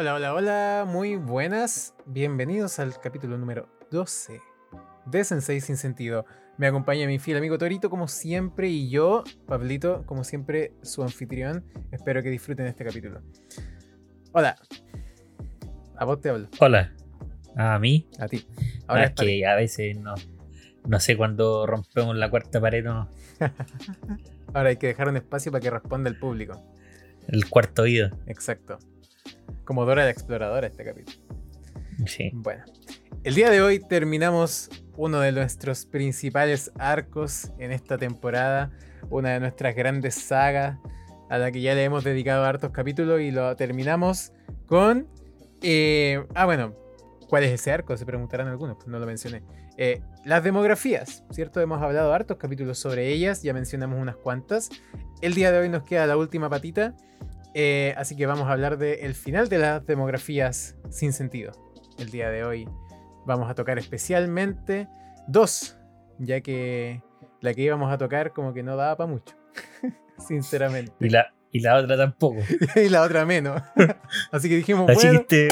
Hola, hola, hola, muy buenas. Bienvenidos al capítulo número 12 de Sensei Sin Sentido. Me acompaña mi fiel amigo Torito, como siempre, y yo, Pablito, como siempre, su anfitrión. Espero que disfruten este capítulo. Hola. A vos te hablo. Hola. ¿A mí? A ti. Ahora es que a veces no, no sé cuándo rompemos la cuarta pared o no. Ahora hay que dejar un espacio para que responda el público. El cuarto oído. Exacto. Como Dora la Exploradora este capítulo. Sí. Bueno. El día de hoy terminamos uno de nuestros principales arcos en esta temporada. Una de nuestras grandes sagas a la que ya le hemos dedicado hartos capítulos y lo terminamos con... eh, ah, bueno. ¿Cuál es ese arco? Se preguntarán algunos, pues no lo mencioné. Eh, las demografías, ¿cierto? Hemos hablado hartos capítulos sobre ellas, ya mencionamos unas cuantas. El día de hoy nos queda la última patita, eh, así que vamos a hablar del final de las demografías sin sentido. El día de hoy vamos a tocar especialmente dos, ya que la que íbamos a tocar como que no daba para mucho, sinceramente. Y la, y la otra tampoco. y la otra menos. así que dijimos, Así bueno, este,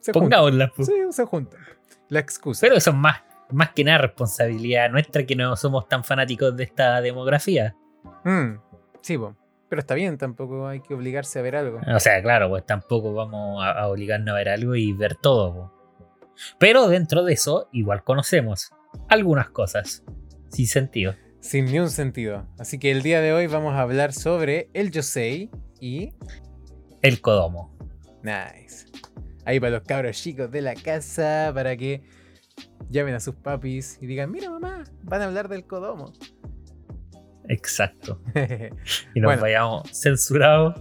se juntan. pongámosla. pues. Sí, se juntan. La excusa. Pero eso es más, más que nada responsabilidad nuestra que no somos tan fanáticos de esta demografía. Mm, sí, po. Pero está bien, tampoco hay que obligarse a ver algo. O sea, claro, pues tampoco vamos a, a obligarnos a ver algo y ver todo. po. Pero dentro de eso, igual conocemos algunas cosas sin sentido. Sin ni un sentido. Así que el día de hoy vamos a hablar sobre el Yosei y. El Kodomo. Nice. Ahí para los cabros chicos de la casa, para que llamen a sus papis y digan: Mira, mamá, van a hablar del Kodomo. Exacto. Y nos Bueno. vayamos censurados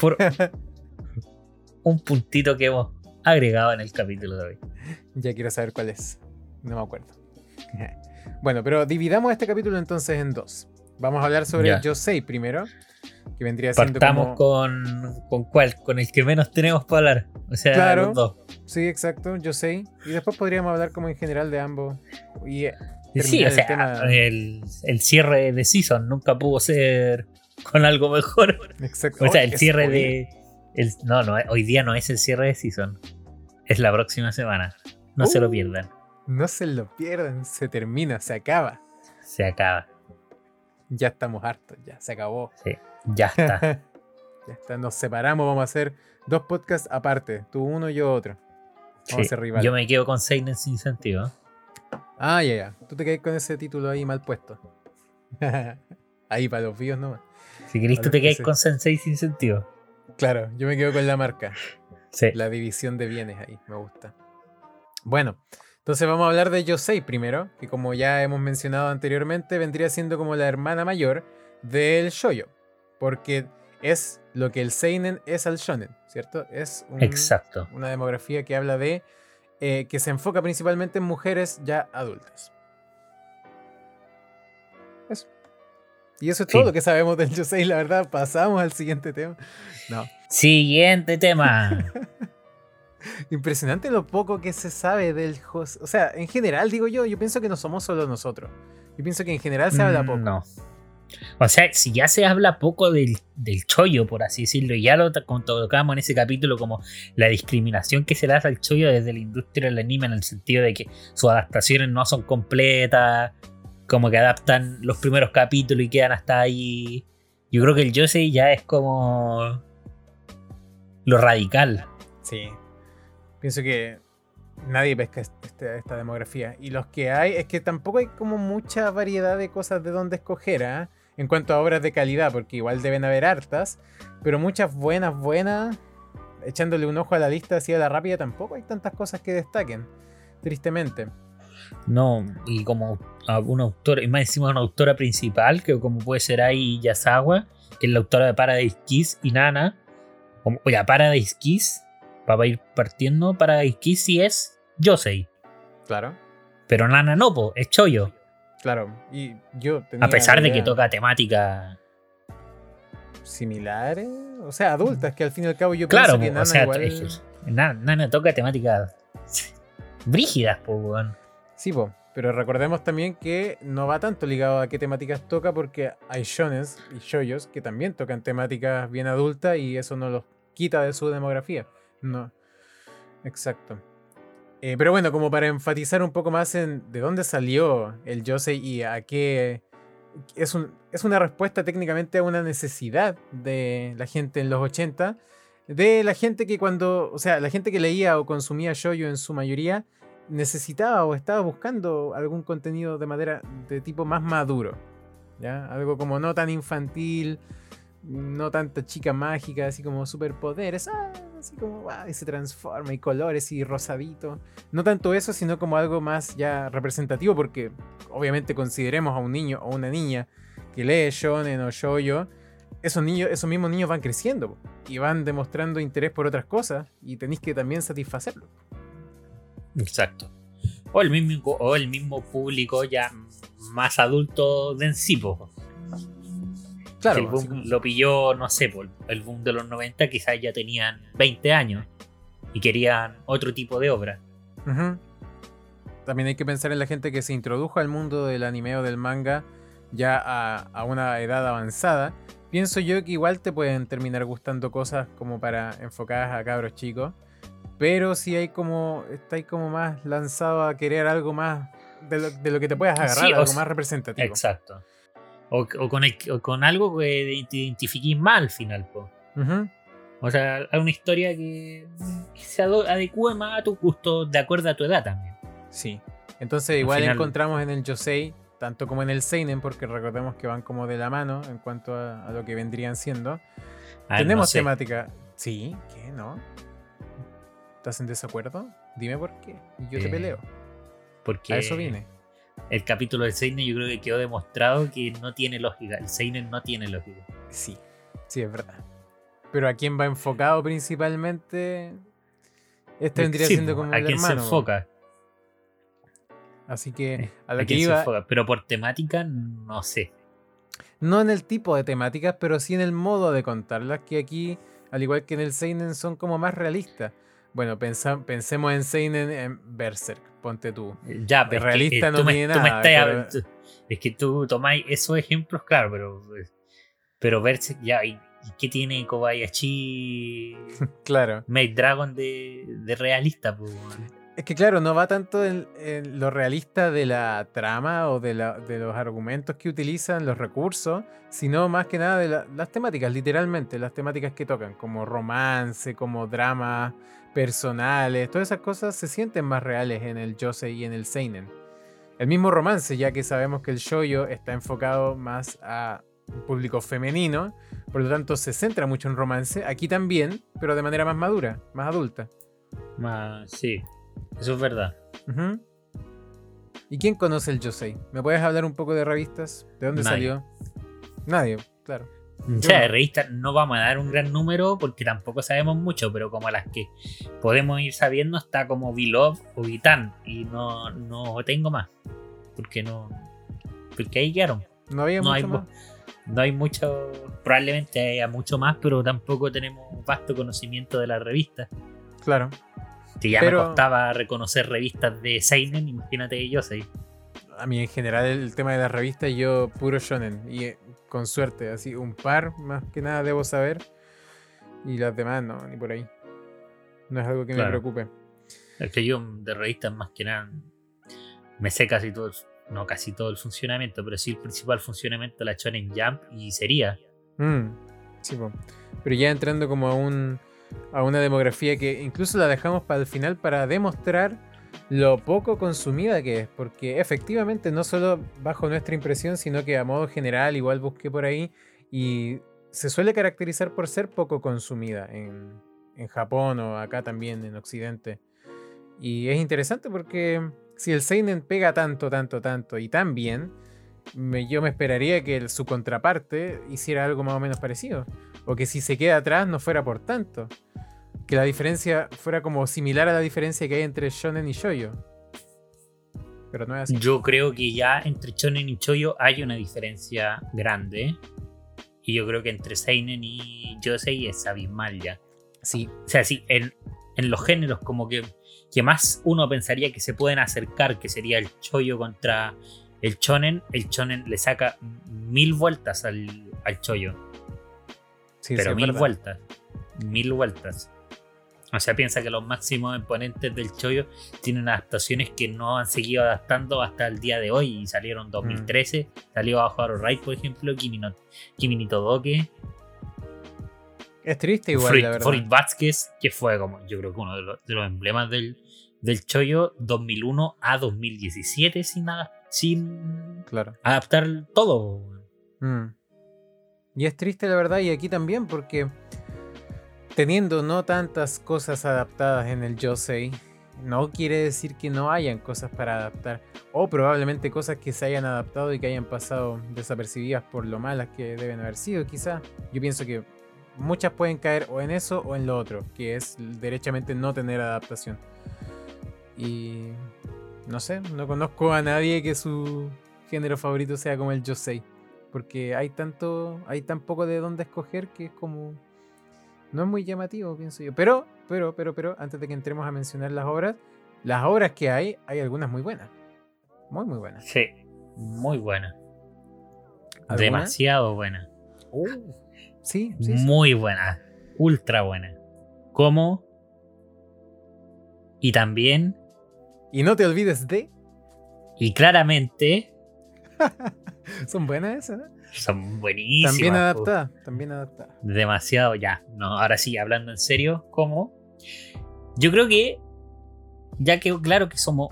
por un puntito que hemos agregado en el capítulo de hoy. ya quiero saber cuál es. No me acuerdo. bueno, pero dividamos este capítulo entonces en dos. Vamos a hablar sobre Yosei primero, que vendría siendo Partamos como... con, con cuál, con el que menos tenemos para hablar. O sea, Claro. los dos. Sí, exacto, Yosei. Y después podríamos hablar como en general de ambos. Y Sí, o el sea, tema- el, el cierre de Season nunca pudo ser con algo mejor. exacto. O sea, el cierre de. el- no, no, hoy día no es el cierre de Season. Es la próxima semana. No se lo Uh. pierdan. No se lo pierdan, se termina, se acaba. Se acaba. Ya estamos hartos, ya, se acabó. Sí, ya está. ya está, nos separamos, vamos a hacer dos podcasts aparte, tú uno y yo otro. Vamos a ser rivales. Yo me quedo con Seinen sin sentido. Ah, ya, ya. Tú te quedas con ese título ahí mal puesto. ahí para los vivos nomás. Si querés, tú te que quedas con Sensei sin sentido. Claro, yo me quedo con la marca. Sí. La división de bienes ahí, me gusta. Bueno, entonces vamos a hablar de Yosei primero, que como ya hemos mencionado anteriormente, vendría siendo como la hermana mayor del shoyo. Porque es lo que el seinen es al shonen, ¿cierto? Es un- Exacto. una demografía que habla de eh, que se enfoca principalmente en mujeres ya adultas. Eso. Y eso es todo lo que sabemos del Yosei, la verdad. Pasamos al siguiente tema. No. Siguiente tema. Impresionante lo poco que se sabe del host. O sea, en general, digo yo, yo pienso que no somos solo nosotros. Yo pienso que en general se habla Mm, poco. No. O sea, si ya se habla poco del, del chollo, por así decirlo, y ya lo tocamos en ese capítulo, como la discriminación que se le hace al chollo desde la industria del anime, en el sentido de que sus adaptaciones no son completas, como que adaptan los primeros capítulos y quedan hasta ahí. Yo creo que el Yosei ya es como lo radical. Sí. Pienso que nadie pesca este- esta demografía. Y los que hay, es que tampoco hay como mucha variedad de cosas de dónde escoger, ¿ah? En cuanto a obras de calidad, porque igual deben haber hartas. Pero muchas buenas, buenas. Echándole un ojo a la lista así a la rápida, tampoco hay tantas cosas que destaquen. Tristemente. No, y como a una autora, y más encima una autora principal, que como puede ser ahí Yasawa, que es la autora de Paradise Kiss y Nana. Como, oye, Paradise Kiss, para ir partiendo, Paradise Kiss sí es Yosei, Claro. pero Nana no, po, es Choyo. Claro. Y yo tenía A pesar de que toca temática. similares, o sea, adultas, que al fin y al cabo yo Claro, pienso que Nana o sea, igual... es que Nana, Nana toca temáticas brígidas, po, weón. Sí, po, pero recordemos también que no va tanto ligado a qué temáticas toca porque hay shones y shoyos que también tocan temáticas bien adultas y eso no los quita de su demografía. No. Exacto. Eh, pero bueno, como para enfatizar un poco más en de dónde salió el Yosei y a qué. Es, un, es una respuesta técnicamente a una necesidad de la gente en los 80. De la gente que cuando. O sea, la gente que leía o consumía shoyo en su mayoría necesitaba o estaba buscando algún contenido de madera de tipo más maduro. ¿Ya? Algo como no tan infantil no tanta chica mágica, así como superpoderes, ah, así como, se transforma y colores y rosadito. No tanto eso, sino como algo más ya representativo, porque obviamente consideremos a un niño o una niña que lee shonen o shoujo, esos niños, esos mismos niños van creciendo y van demostrando interés por otras cosas y tenéis que también satisfacerlo. Exacto. O el mismo, o el mismo público ya más adulto de en sí, el boom lo pilló, no sé, por el boom de los 90 quizás ya tenían 20 años y querían otro tipo de obra. También hay que pensar en la gente que se introdujo al mundo del anime o del manga ya a, una edad avanzada. Pienso yo que igual te pueden terminar gustando cosas como para enfocadas a cabros chicos. Pero si hay como. Está como más lanzado a querer algo más de lo, que te puedas agarrar, algo más representativo. Exacto. O, con, con, algo que te identifiques mal al final. O sea, hay una historia que, se adecue más a tu gusto de acuerdo a tu edad también. Sí. Entonces igual encontramos en el Josei, tanto como en el Seinen, porque recordemos que van como de la mano en cuanto a, lo que vendrían siendo. Tenemos temática. Sí, ¿qué? ¿No? ¿Estás en desacuerdo? Dime por qué. Y yo te eh, peleo. Porque a eso vine el capítulo del Seinen yo creo que quedó demostrado que no tiene lógica. El Seinen no tiene lógica. Sí, sí, es verdad. Pero a quién va enfocado principalmente, este vendría siendo como a quién se enfoca. Así que eh, a la que iba. Pero por temática, no sé. No en el tipo de temáticas, pero sí en el modo de contarlas, que aquí, al igual que en el Seinen, son como más realistas. Bueno, pensemos en Seinen en Berserk, ponte tú. Ya, pero realista no tiene nada. Es que tú tomáis esos ejemplos, claro, pero. Pero Berserk, ya, ¿y, qué tiene Kobayashi? claro. Made Dragon de, de realista, pues. Es que claro, no va tanto en, lo realista de la trama o de, los argumentos que utilizan, los recursos, sino más que nada de las temáticas, literalmente, las temáticas que tocan, como romance, como drama personales, todas esas cosas se sienten más reales en el Josei y en el Seinen. El mismo romance, ya que sabemos que el shoyo está enfocado más a público femenino, por lo tanto se centra mucho en romance, aquí también, pero de manera más madura, más adulta. Más, sí, eso es verdad. ¿Y quién conoce el Josei? ¿Me puedes hablar un poco de revistas? ¿De dónde salió? Nadie, claro. O sea, de revistas no vamos a dar un gran número porque tampoco sabemos mucho, pero como las que podemos ir sabiendo está como Beloved o Vitan y no, no tengo más. Porque no. Porque ahí quedaron. No había mucho hay, más. No hay mucho. Probablemente haya mucho más, pero tampoco tenemos vasto conocimiento de las revistas. Claro. Si ya me costaba reconocer revistas de Seinen, imagínate yo sé. A mí en general el tema de las revistas, yo puro shonen. Y eh, con suerte, así un par más que nada debo saber. Y las demás no, ni por ahí. No es algo que me preocupe. Es que yo de revistas más que nada me sé casi todo, no casi todo el funcionamiento, pero sí el principal funcionamiento de la Shonen Jump y sería. Mm, sí, pero ya entrando como a un a una demografía que incluso la dejamos para el final para demostrar lo poco consumida que es, porque efectivamente no solo bajo nuestra impresión, sino que a modo general igual busqué por ahí y se suele caracterizar por ser poco consumida en, en Japón o acá también en Occidente. Y es interesante porque si el Seinen pega tanto, tanto, tanto y tan bien, yo me esperaría que su contraparte hiciera algo más o menos parecido. O que si se queda atrás no fuera por tanto. Que la diferencia fuera como similar a la diferencia que hay entre Shonen y Shoyo. Pero no es así. Yo creo que ya entre Shonen y Shoyo hay una diferencia grande. Y yo creo que entre Seinen y Yosei es abismal ya. Sí. O sea, sí, en, en los géneros como que, que más uno pensaría que se pueden acercar, que sería el Choyo contra el Shonen, el Shonen le saca mil vueltas al, al Choyo. Sí, pero mil vueltas. Mil vueltas. O sea, piensa que los máximos exponentes del chollo tienen adaptaciones que no han seguido adaptando hasta el día de hoy y salieron 2013. Salió Bajo Aro Rai, por ejemplo, Kimi, no, Kimi Todoke. Es triste igual, la verdad. Floyd Vázquez, que fue como, yo creo que uno de los, de los emblemas del, del chollo 2001 a 2017 sin, nada, sin Claro. adaptar todo. Mm. Y es triste la verdad, y aquí también, porque teniendo no tantas cosas adaptadas en el Yosei, no quiere decir que no hayan cosas para adaptar. O probablemente cosas que se hayan adaptado y que hayan pasado desapercibidas por lo malas que deben haber sido, quizá. Yo pienso que muchas pueden caer o en eso o en lo otro, que es derechamente no tener adaptación. Y no sé, no conozco a nadie que su género favorito sea como el Yosei. Porque hay tanto, hay tan poco de dónde escoger que es como. No es muy llamativo, pienso yo. Pero, pero, pero, pero, antes de que entremos a mencionar las obras, las obras que hay, hay algunas muy buenas. Muy, muy buenas. Sí, muy buena. ¿Alguna? Demasiado buena. Uh, sí, sí, sí. Muy buena. Ultra buena. Como. Y también. Y no te olvides de. Y claramente. Son buenas esas, ¿no? Son buenísimas. También adaptadas, también adaptadas. demasiado ya. No, ahora sí, hablando en serio, ¿cómo? Yo creo que, ya que claro que somos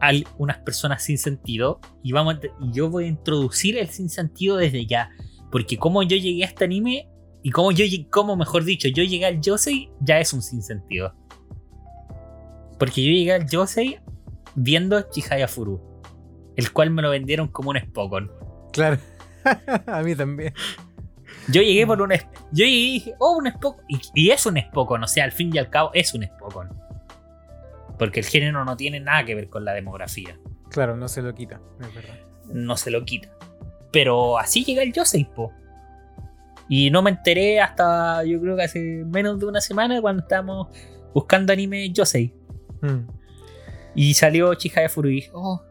al- unas personas sin sentido, y, vamos y yo voy a introducir el sin sentido desde ya. Porque como yo llegué a este anime, y como yo como mejor dicho, yo llegué al Yosei, ya es un sin sentido. Porque yo llegué al Yosei viendo Chihaya Furu, el cual me lo vendieron como un Spokon. Claro. a mí también. Yo llegué por un. Yo llegué y dije, oh, un Spokon. Y, y es un Spokon, o sea, al fin y al cabo es un Spokon. Porque el género no tiene nada que ver con la demografía. Claro, no se lo quita, es verdad. No se lo quita. Pero así llega el Yosei, po. Y no me enteré hasta, yo creo que hace menos de una semana cuando estábamos buscando anime Yosei. Mm. Y salió Chihaya Furu y dije, oh,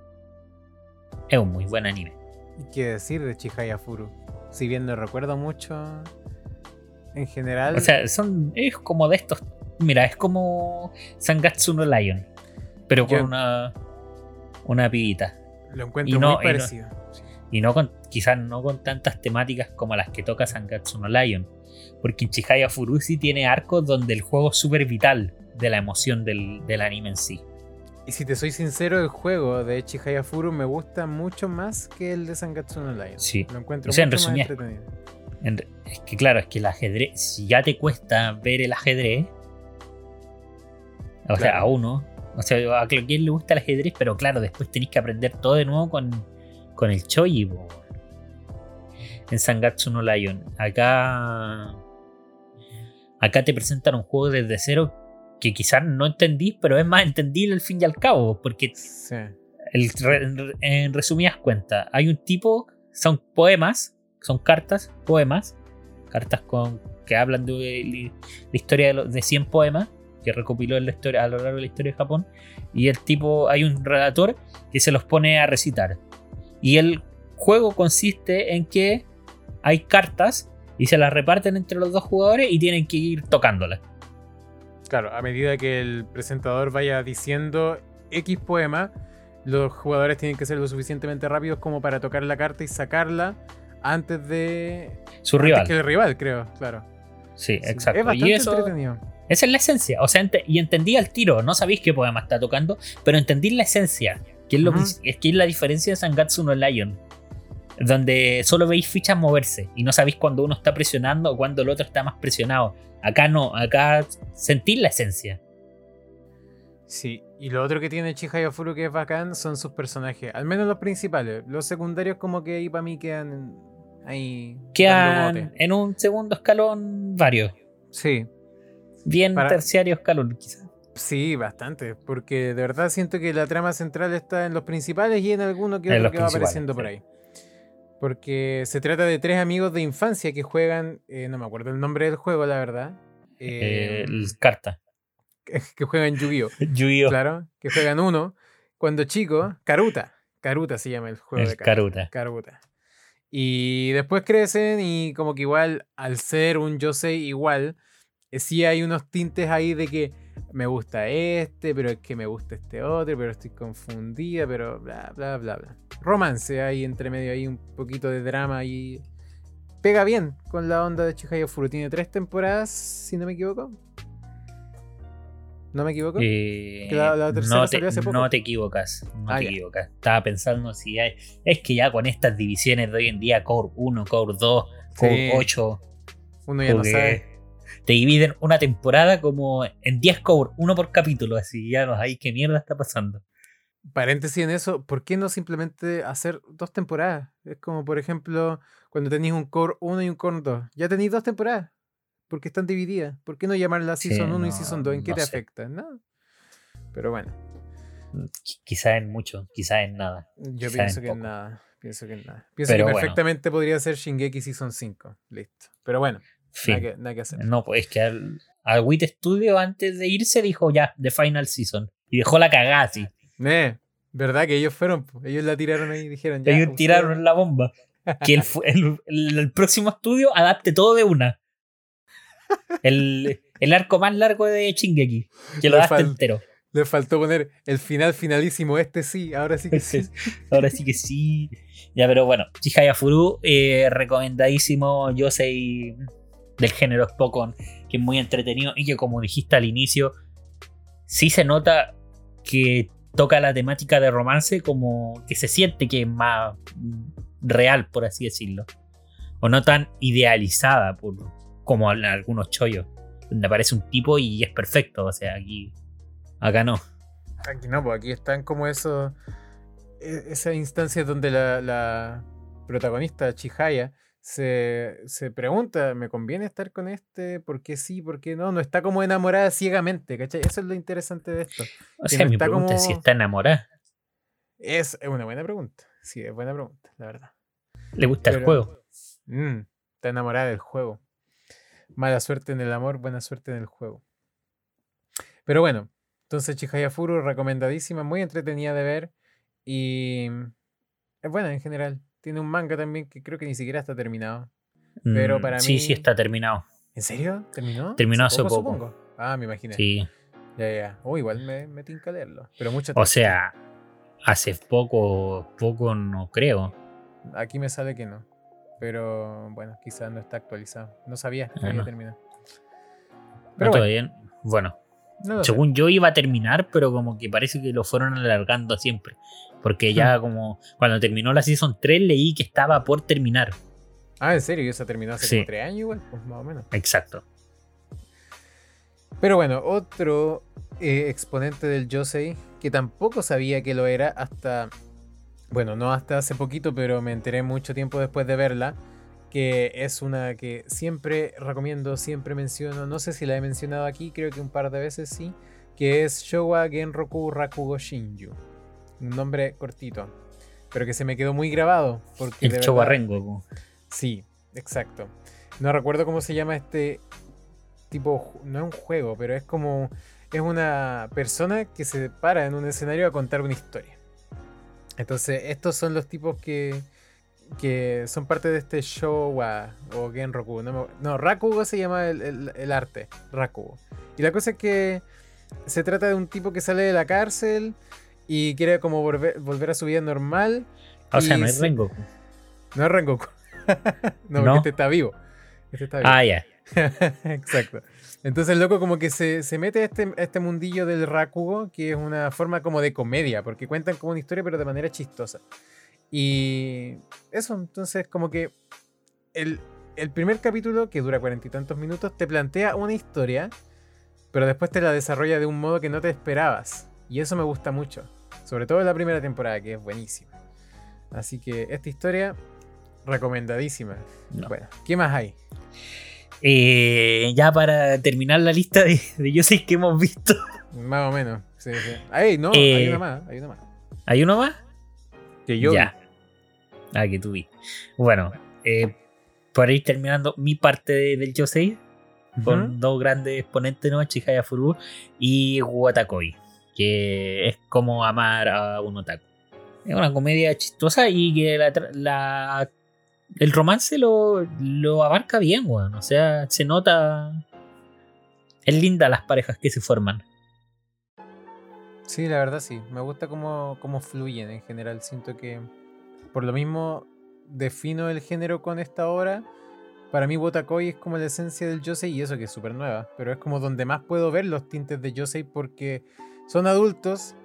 es un muy buen anime. ¿Y qué decir de Chihaya Furu? Si bien no recuerdo mucho, en general. O sea, son, es como de estos. Mira, es como Sangatsu no Lion. Pero con Yo- una. Una pibita. lo encuentro y no- muy y no- parecido. Y no con. Quizás no con tantas temáticas como las que toca Sangatsu no Lion. Porque Chihaya Furu sí tiene arcos donde el juego es súper vital de la emoción del, del anime en sí. Y si te soy sincero, el juego de Chihaya Furu me gusta mucho más que el de Sangatsu no Lion. Sí. Lo encuentro O sea, en mucho más resumidas- entretenido. En re- es que claro, es que el ajedrez. Si ya te cuesta ver el ajedrez. O sea, a uno. O sea, a quien le gusta el ajedrez, pero claro, después tenéis que aprender todo de nuevo con, con el Choji. En Sangatsu no Lion. Acá. Acá te presentan un juego desde cero que quizás no entendís, pero es más entendible al fin y al cabo. Porque Sí. el re- en- resumidas cuentas, hay un tipo, son poemas, son cartas, poemas, cartas con que hablan de li- la historia de, los- de 100 poemas que recopiló en la historia, a lo largo de la historia de Japón. Y el tipo, hay un relator que se los pone a recitar. Y el juego consiste en que hay cartas y se las reparten entre los dos jugadores y tienen que ir tocándolas. Claro, a medida que el presentador vaya diciendo X poema, los jugadores tienen que ser lo suficientemente rápidos como para tocar la carta y sacarla antes de. Su antes rival. que el rival, creo, claro. Sí, Sí, exacto. Es bastante y eso, entretenido. Esa es la esencia. O sea, y entendí al tiro. No sabéis qué poema está tocando, pero entendí la esencia. Que es, lo que, es que es la diferencia de Sangatsu no Lion. Donde solo veis fichas moverse y no sabéis cuando uno está presionando o cuando el otro está más presionado. Acá no, acá sentís la esencia. Sí, y lo otro que tiene Chihaya Furu que es bacán son sus personajes, al menos los principales. Los secundarios, como que ahí para mí quedan ahí. Quedan en un segundo escalón varios. Sí, Bien Para- terciario escalón, quizás. sí, bastante. Porque de verdad siento que la trama central está en los principales y en alguno que En otro que va apareciendo por ahí. Porque se trata de tres amigos de infancia que juegan, eh, no me acuerdo el nombre del juego, la verdad. Eh, el carta. que juegan Yu-Gi-Oh! Yu-Gi-Oh! Claro, que juegan uno. Cuando chico, Karuta. Karuta se llama el juego de El cartas. Karuta. Karuta. Y después crecen y como que igual, al ser un Yosei igual, eh, sí hay unos tintes ahí de que me gusta este, pero es que me gusta este otro, pero estoy confundida, pero bla, bla, bla, bla. Romance ahí entre medio, ahí un poquito de drama y pega bien con la onda de Chihaya Furu. Tiene tres temporadas, si no me equivoco. ¿No me equivoco? Eh, no, te, no, te, equivocas. No ah, te equivocas. Estaba pensando si hay. Es que ya con estas divisiones de hoy en día, Core 1, Core 2, Core 8. Uno ya no sabe. Te dividen una temporada como en 10 Core, uno por capítulo. Así ya no hay qué mierda está pasando. Paréntesis en eso, ¿por qué no simplemente hacer dos temporadas? Es como, por ejemplo, cuando tenéis un Core 1 y un Core 2. Ya tenéis dos temporadas porque están divididas. ¿Por qué no llamarla Season 1 y Season 2? ¿En qué te afecta? No. Pero bueno. Mm, quizá en mucho, quizá en nada. Yo pienso que en nada. Pienso que en nada. Pienso que perfectamente podría ser Shingeki Season 5. Listo. Pero bueno, nada, que, hacer. No, pues es que al, al WIT Studio antes de irse dijo ya, The Final Season. Y dejó la cagada así. Eh, ¿Verdad que ellos fueron? Ellos la tiraron ahí y dijeron ya. Ellos tiraron la bomba. Que el, el próximo estudio adapte todo de una. El, el arco más largo de Chingeki. Que lo daste entero. Le faltó poner el final finalísimo. Este sí, ahora sí que sí. ahora sí que sí. Ya, pero bueno, Chihaya Furu, eh, recomendadísimo. Yo soy del género Spokon, que es muy entretenido y que, como dijiste al inicio, sí se nota que toca la temática de romance, como que se siente que es más real, por así decirlo. O no tan idealizada por, como algunos chollos, donde aparece un tipo y es perfecto. O sea, aquí. Acá no. Aquí no, pues aquí están como eso. E, Esa instancia donde la, protagonista, Chihaya, se, se, pregunta: ¿me conviene estar con este? ¿Por qué sí? ¿Por qué no? No está como enamorada ciegamente, ¿cachai? Eso es lo interesante de esto. O sea, mi pregunta es si está enamorada. Es una buena pregunta. Sí, es buena pregunta, la verdad. ¿Le gusta el juego? Mm, está enamorada del juego. Mala suerte en el amor, buena suerte en el juego. Pero bueno, entonces Chihaya Furu, recomendadísima, muy entretenida de ver. Y es buena en general. Tiene un manga también que creo que ni siquiera está terminado. Pero mm, para sí, mí. Sí, sí, está terminado. ¿En serio? ¿Terminó? Terminó hace poco. Ah, me imaginé. Sí. Ya, ya. Oh, igual me, me tinca leerlo. Pero mucho O sea, hace poco, poco no creo. Aquí me sale que no. Pero bueno, quizás no está actualizado. No sabía que había terminado. Pero bueno. Bueno, según yo iba a terminar, pero como que parece que lo fueron alargando siempre. Porque ya como cuando terminó la Season 3 leí que estaba por terminar. Ah, ¿en serio? ¿Y eso terminó hace como 3 años igual? Pues más o menos. Exacto. Pero bueno, otro eh, exponente del Josei que tampoco sabía que lo era hasta bueno, no hasta hace poquito, pero me enteré mucho tiempo después de verla, que es una que siempre recomiendo, siempre menciono, no sé si la he mencionado aquí, creo que un par de veces sí, que es Showa Genroku Rakugo Shinju. Un nombre cortito, pero que se me quedó muy grabado. Porque El Showa Rengoku. Sí, exacto. No recuerdo cómo se llama este tipo, no es un juego, pero es como, es una persona que se para en un escenario a contar una historia. Entonces, estos son los tipos que, que son parte de este Showa o Genroku. No, no Rakugo se llama el, arte, Rakugo. Y la cosa es que se trata de un tipo que sale de la cárcel y quiere como volver, volver a su vida normal. O sea, no es Rengoku. No es Rengoku. no, porque este está vivo. Este está vivo. Ah, ya. Exacto. Entonces el loco como que se, mete a este, este mundillo del Rakugo, que es una forma como de comedia, porque cuentan como una historia pero de manera chistosa. Y eso, entonces como que el, primer capítulo, que dura cuarenta y tantos minutos, te plantea una historia, pero después te la desarrolla de un modo que no te esperabas. Y eso me gusta mucho, sobre todo en la primera temporada, que es buenísima. Así que esta historia, recomendadísima. Bueno, ¿qué más hay? Eh, ya para terminar la lista de, de yo sé que hemos visto. Más o menos. Sí, no, hay eh, una más. Hay una más. ¿Hay uno más? Que yo. Ya. Ah, que tú vi. Bueno, eh, por ir terminando mi parte del Yosei, con dos grandes exponentes, ¿no? Chihaya Furu y Watakoi, que es como amar a un otaku. Es una comedia chistosa y que la, la el romance lo, abarca bien, weón. O sea, se nota. Es linda las parejas que se forman. Sí, la verdad sí. Me gusta cómo, cómo fluyen en general. Siento que por lo mismo defino el género con esta obra. Para mí Botakoi es como la esencia del Yosei y eso que es súper nueva. Pero es como donde más puedo ver los tintes de Yosei porque son adultos.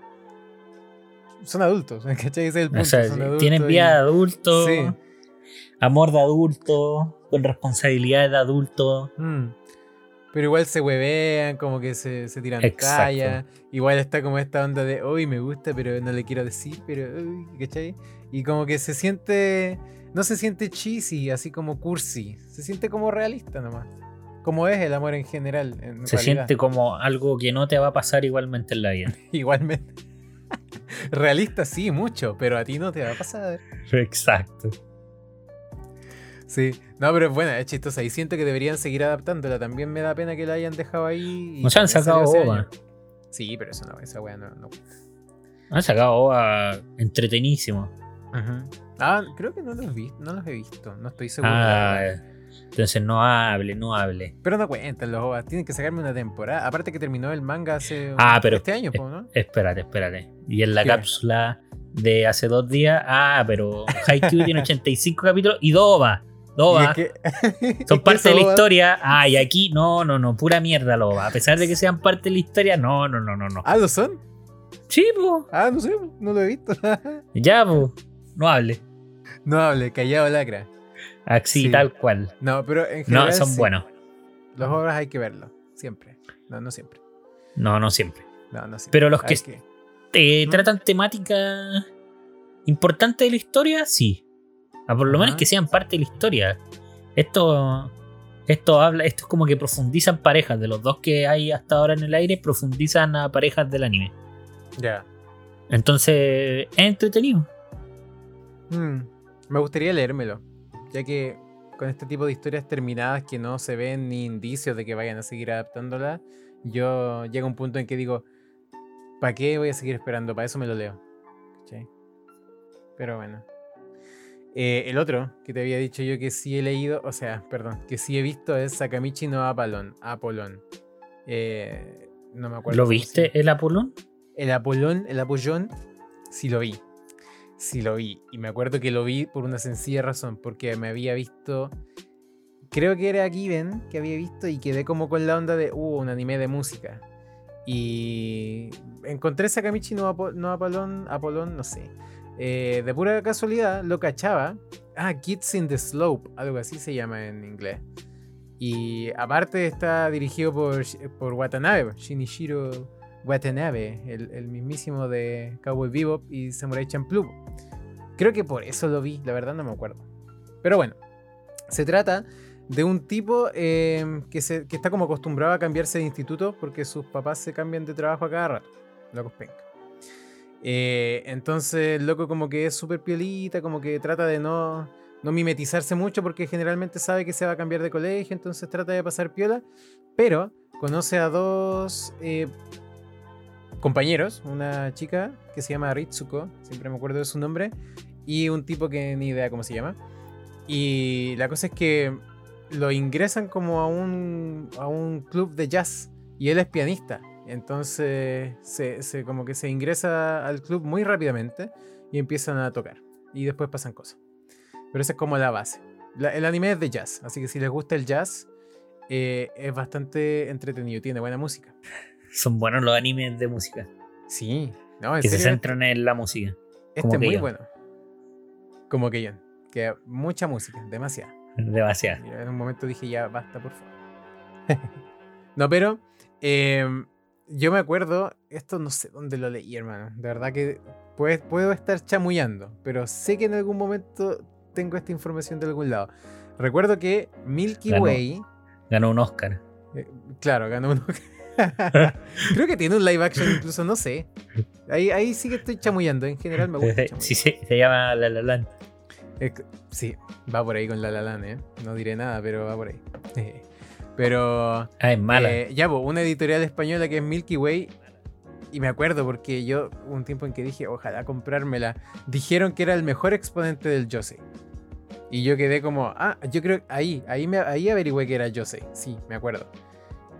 Son adultos, ¿cachai? Ese es el punto. O sea, son tienen y- vida de adulto, Sí. amor de adulto, con responsabilidad de adulto. Mm. Pero igual se huevean, como que se, se tiran talla. Igual está como esta onda de, hoy me gusta, pero no le quiero decir, pero, uy", ¿cachai? Y como que se siente, no se siente cheesy, así como cursi. Se siente como realista nomás. Como es el amor en general. En Se realidad. siente como algo que no te va a pasar igualmente en la vida. Igualmente. realista sí, mucho, pero a ti no te va a pasar. Exacto. Sí, no, pero es buena, es chistosa. Y siento que deberían seguir adaptándola. También me da pena que la hayan dejado ahí. y No se han sacado OVA. Sí, pero eso no, esa wea no. no. Han sacado OVA entretenísimo. Ah, creo que no los, vi, no los he visto. No estoy seguro. Ah, verdad. Entonces no hable, no hable. Pero no cuentan los OVAs. Tienen que sacarme una temporada. Aparte que terminó el manga hace. Ah, pero- Este año, ¿no? Espérate, espérate. Y en la ¿Qué? cápsula de hace dos días, ah, pero Haikyuu tiene 85 capítulos y dos OVA. Dos Y OVA. es que- Son parte de la historia. Ah, y aquí no, no, no, pura mierda lo OVA. A pesar de que sean parte de la historia, no, no, no, no, no. Ah, ¿lo son? Sí, po. Ah, no sé, no lo he visto. Ya, po. No hable. no hable, callado lacra. Así, Sí. tal cual. No, pero en general. No, son sí. buenos. Los obras hay que verlos. Siempre. No, no siempre. No, no siempre. No, no siempre. Pero los que- Eh, ¿Mm? ¿Tratan temática importante de la historia? Sí. A por lo menos que sean parte de la historia. Esto, esto habla, esto es como que profundizan parejas. De los dos que hay hasta ahora en el aire, profundizan a parejas del anime. Ya. Entonces, es entretenido. Mm, me gustaría leérmelo, ya que con este tipo de historias terminadas que no se ven ni indicios de que vayan a seguir adaptándola, yo llega un punto en que digo, ¿para qué voy a seguir esperando? Para eso me lo leo. ¿Cachai? Pero bueno. Eh, el otro que te había dicho yo que sí he leído, o sea, perdón, que sí he visto es Sakamichi no Apolón. Apolón. Eh, no me acuerdo. ¿Lo viste, el Apolón? El Apolón, el Apollón, sí lo vi. Sí lo vi. Y me acuerdo que lo vi por una sencilla razón, porque me había visto. Creo que era Given que había visto y quedé como con la onda de, uh, un anime de música. Y encontré Sakamichi no, Apo- no Apolón, Apolón, no sé. Eh, de pura casualidad lo cachaba. Ah, Kids in the Slope, algo así se llama en inglés. Y aparte está dirigido por, por Watanabe, Shinichiro Watanabe, el, mismísimo de Cowboy Bebop y Samurai Champloo. Creo que por eso lo vi, la verdad no me acuerdo. Pero bueno, se trata de un tipo eh, que, está como acostumbrado a cambiarse de instituto porque sus papás se cambian de trabajo a cada rato. Locos penca. Eh, entonces, el loco como que es súper piolita, como que trata de no, no mimetizarse mucho porque generalmente sabe que se va a cambiar de colegio, entonces trata de pasar piola, pero conoce a dos eh, compañeros, una chica que se llama Ritsuko, siempre me acuerdo de su nombre, y un tipo que ni idea cómo se llama. Y la cosa es que lo ingresan como a un, a un club de jazz y él es pianista. Entonces se, como que se ingresa al club muy rápidamente y empiezan a tocar. Y después pasan cosas. Pero esa es como la base. El anime es de jazz, así que si les gusta el jazz, eh, es bastante entretenido, tiene buena música. Son buenos los animes de música. Sí, no, en Que se serio, centran en la música. este es muy bueno. Como que yo. Que mucha música, demasiada. Demasiado. Y en un momento dije, ya basta, por favor. no, pero em, yo me acuerdo, esto no sé dónde lo leí, hermano. De verdad que pues, puedo estar chamullando, pero sé que en algún momento tengo esta información de algún lado. Recuerdo que Milky Ganó. Way, Ganó un Oscar. eh, claro, ganó uno. Creo que tiene un live action incluso, no sé. Ahí, ahí sí que estoy chamullando, en general me gusta. chamullar. Sí, se, llama La La Land. Eh, Sí, va por ahí con la la Land, ¿eh? No diré nada, pero va por ahí. Pero Ah, es mala. Eh, ya, una editorial española que es Milky Way. Y me acuerdo porque yo, un tiempo en que dije, ojalá comprármela. Dijeron que era el mejor exponente del Josei. Y yo quedé como, ah, yo creo ahí, ahí, me, ahí averigüé que era Josei. Sí, me acuerdo.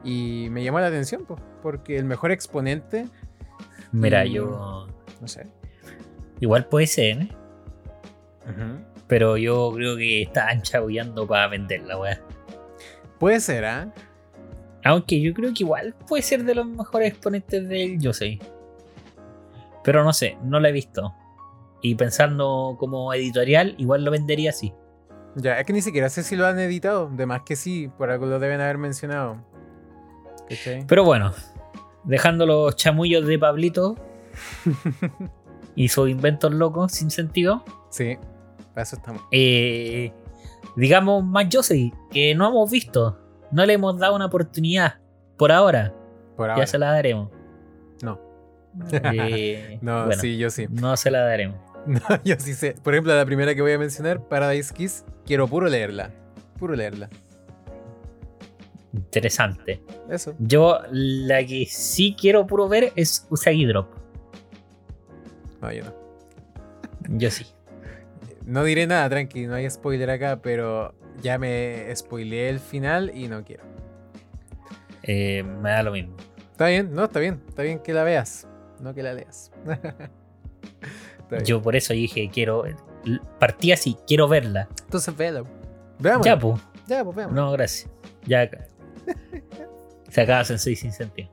Y me llamó la atención, pues, porque el mejor exponente Mira, Y- yo. No sé. Igual puede ser, ¿eh? Pero yo creo que está chabullando para venderla, weá. Puede ser, ¿ah? Aunque yo creo que igual puede ser de los mejores exponentes del Yosei. Pero no sé, no la he visto. Y pensando como editorial, igual lo vendería así. Ya, es que ni siquiera sé si lo han editado. De más que sí, por algo lo deben haber mencionado. ¿Cachai? Pero bueno, dejando los chamullos de Pablito y sus inventos locos sin sentido, Sí, para eso estamos. eh, digamos más Yosei, que no hemos visto. No le hemos dado una oportunidad por ahora. Por ahora. Ya se la daremos. No. Eh, No, bueno, sí, yo sí. No se la daremos. No, yo sí sé. Por ejemplo, la primera que voy a mencionar, Paradise Kiss, quiero puro leerla. Puro leerla. Interesante. Eso. Yo la que sí quiero puro ver es Usagi Drop. No, yo no. Yo sí. No diré nada, tranqui, no hay spoiler acá, pero ya me spoileé el final y no quiero. Eh, me da lo mismo. Está bien, no, está bien. Está bien que la veas, no que la leas. Yo por eso dije, quiero. Partí así, quiero verla. Entonces véala. Veamos. Ya, pues. Ya, pues veamos. No, gracias. Ya. Se acaba Sensei sin sentido.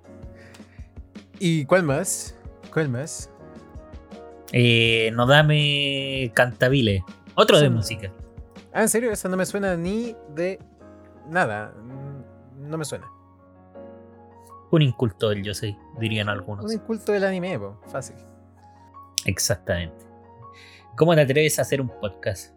¿Y cuál más? ¿Cuál más? Eh, no dame Cantabile. Otro de música. Ah, en serio, esa no me suena ni de nada. No me suena. Un inculto del yo sé, dirían algunos. Un inculto del anime, po. fácil. Exactamente. ¿Cómo te atreves a hacer un podcast?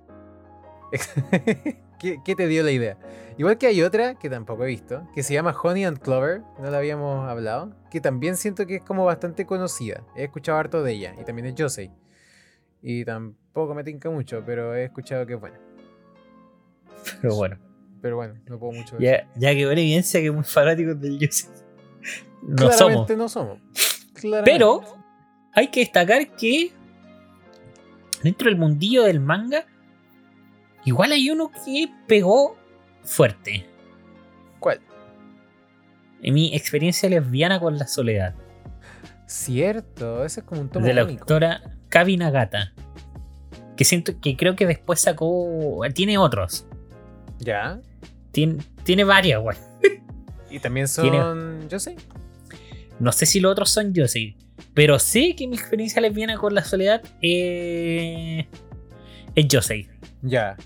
¿Qué, qué te dio la idea? Igual que hay otra que tampoco he visto, que se llama Honey and Clover, no la habíamos hablado, que también siento que es como bastante conocida. He escuchado harto de ella, y también es Josei. Y tampoco me tinca mucho, pero he escuchado que es buena. Pero bueno. Pero bueno, no puedo mucho. Ya, ya que en evidencia que muy fanáticos del sé. No somos. Claramente no somos. Claramente. Pero hay que destacar que dentro del mundillo del manga, igual hay uno que pegó fuerte. ¿Cuál? En mi experiencia lesbiana con la soledad. Cierto, ese es como un tomo de la único. autora Kabi Nagata. Que siento que creo que después sacó. Tiene otros. Ya. Tiene, tiene varias, güey. Y también Tiene- son Josei. No sé si los otros son Yosei. Pero sé que mi experiencia lesbiana con la soledad eh, es Yosei. Ya.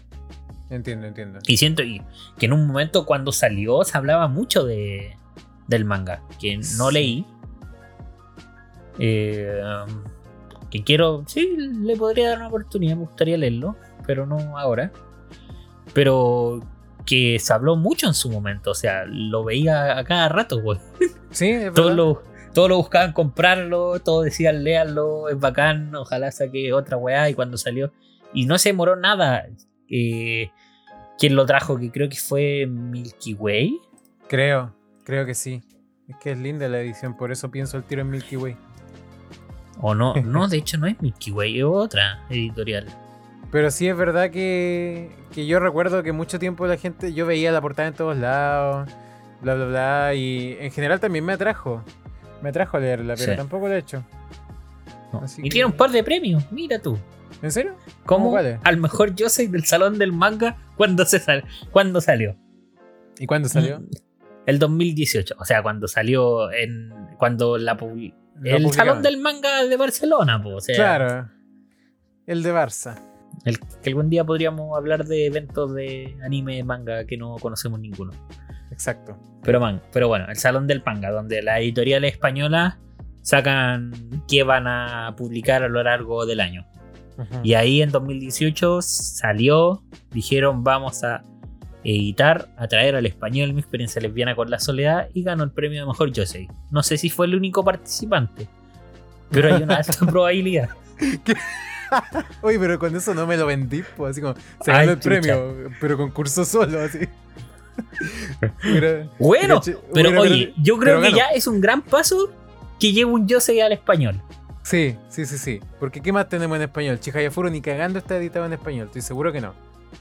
Entiendo, entiendo. Y siento y- que en un momento cuando salió se hablaba mucho de, del manga, que no Sí. leí. Eh, que quiero, sí, le podría dar una oportunidad, me gustaría leerlo, pero no ahora. Pero que se habló mucho en su momento, o sea, lo veía a cada rato, güey. Sí, es Todos lo, todos lo buscaban comprarlo, todos decían léanlo, es bacán, ojalá saque otra weá. Y cuando salió, y no se demoró nada. Eh, ¿Quién lo trajo? Que creo que fue Milky Way. Creo, creo que sí. Es que es linda la edición, por eso pienso el tiro en Milky Way. O no, no, de hecho no es Milky Way, es otra editorial. Pero sí es verdad que, que yo recuerdo que mucho tiempo la gente, yo veía la portada en todos lados, bla, bla, bla, y en general también me atrajo. Me atrajo a leerla, pero Sí. tampoco lo he hecho. No. Y que- tiene un par de premios, mira tú. ¿En serio? Como cuáles? al mejor yo soy del salón del manga cuando se sal, cuando salió. ¿Y cuándo salió? El 2018, o sea, cuando salió en cuando la Lo el publicaron. salón del manga de Barcelona, o sea, Claro. El de Barça. el, que algún día podríamos hablar de eventos de anime manga que no conocemos ninguno. Exacto. Pero man, pero bueno, el salón del manga, donde las editoriales españolas sacan qué van a publicar a lo largo del año. Y ahí en 2018 salió, dijeron vamos a editar, a traer al español mi experiencia lesbiana con la soledad y ganó el premio de mejor Josei. No sé si fue el único participante, pero hay una alta probabilidad. Oye, pero con eso no me lo vendí, pues así como, se Ay, ganó el chucha. premio, pero concurso solo, así. Pero- Bueno, pero oye, yo creo que ganó. ya es un gran paso que lleve un Josei al español. Sí, sí, sí, sí. Porque ¿qué más tenemos en español? Chihayafuru ni cagando está editado en español, estoy seguro que no.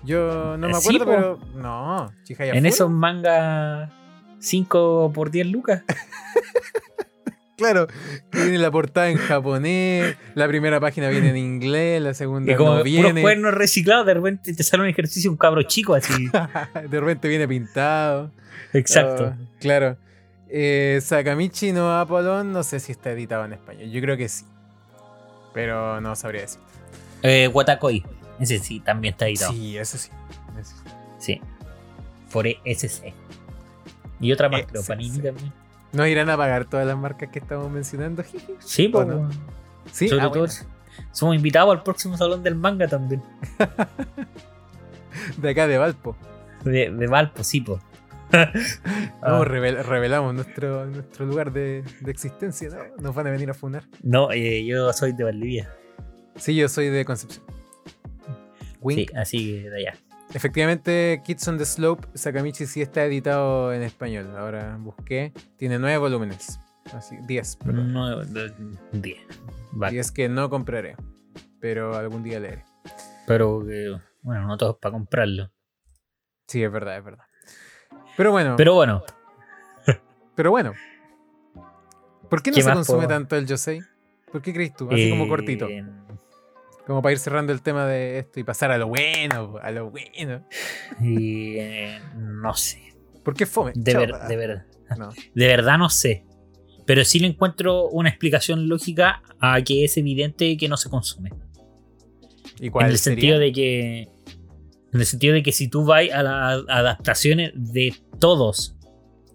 Yo no me Eh, sí, acuerdo, pero no, Chihayafuru. En esos manga 5 por 10 lucas. Claro, viene la portada en japonés, la primera página viene en inglés, la segunda Y como no puros viene. cuernos reciclados, de repente te sale un ejercicio un cabro chico así. de repente viene pintado. Exacto. Ah, claro. Eh, Sakamichi no Apollon, no sé si está editado en español. Yo creo que sí. Pero no sabría decir. Eh, Watakoi. Ese sí, también está editado. Sí. Eso sí. Eso sí. Por ESC. Y otra más, creo. Panini también. ¿Nos irán a pagar todas las marcas que estamos mencionando? Sí, pues. Bueno. Sí, Sobre ah, todo, bueno. somos invitados al próximo salón del manga también. de acá de Valpo. De, de Valpo, sí, pues. No, revel- revelamos nuestro, nuestro lugar de, de existencia. ¿no? Nos van a venir a funar. No, eh, yo soy de Valdivia. Sí, yo soy de Concepción. Wink. Sí, así de allá. Efectivamente, Kids on the Slope, Sakamichi sí está editado en español. Ahora busqué. Tiene nueve volúmenes. Así, diez, perdón. De- 10. Vale. Diez que no compraré. Pero algún día leeré. Pero bueno, no todo es para comprarlo. Sí, es verdad, es verdad. Pero bueno, pero, Pero bueno, bueno. ¿Por qué no ¿Qué se consume puedo- tanto el Yosei? ¿Por qué crees tú? Así como eh, cortito. Como para ir cerrando el tema de esto y pasar a lo bueno, a lo bueno. eh, no sé. ¿Por qué fome? De, ver- de, ver- no. de verdad no sé. Pero sí le encuentro una explicación lógica a que es evidente que no se consume. ¿Y cuál En el sería? sentido de que. En el sentido de que si tú vas a las adaptaciones de todos,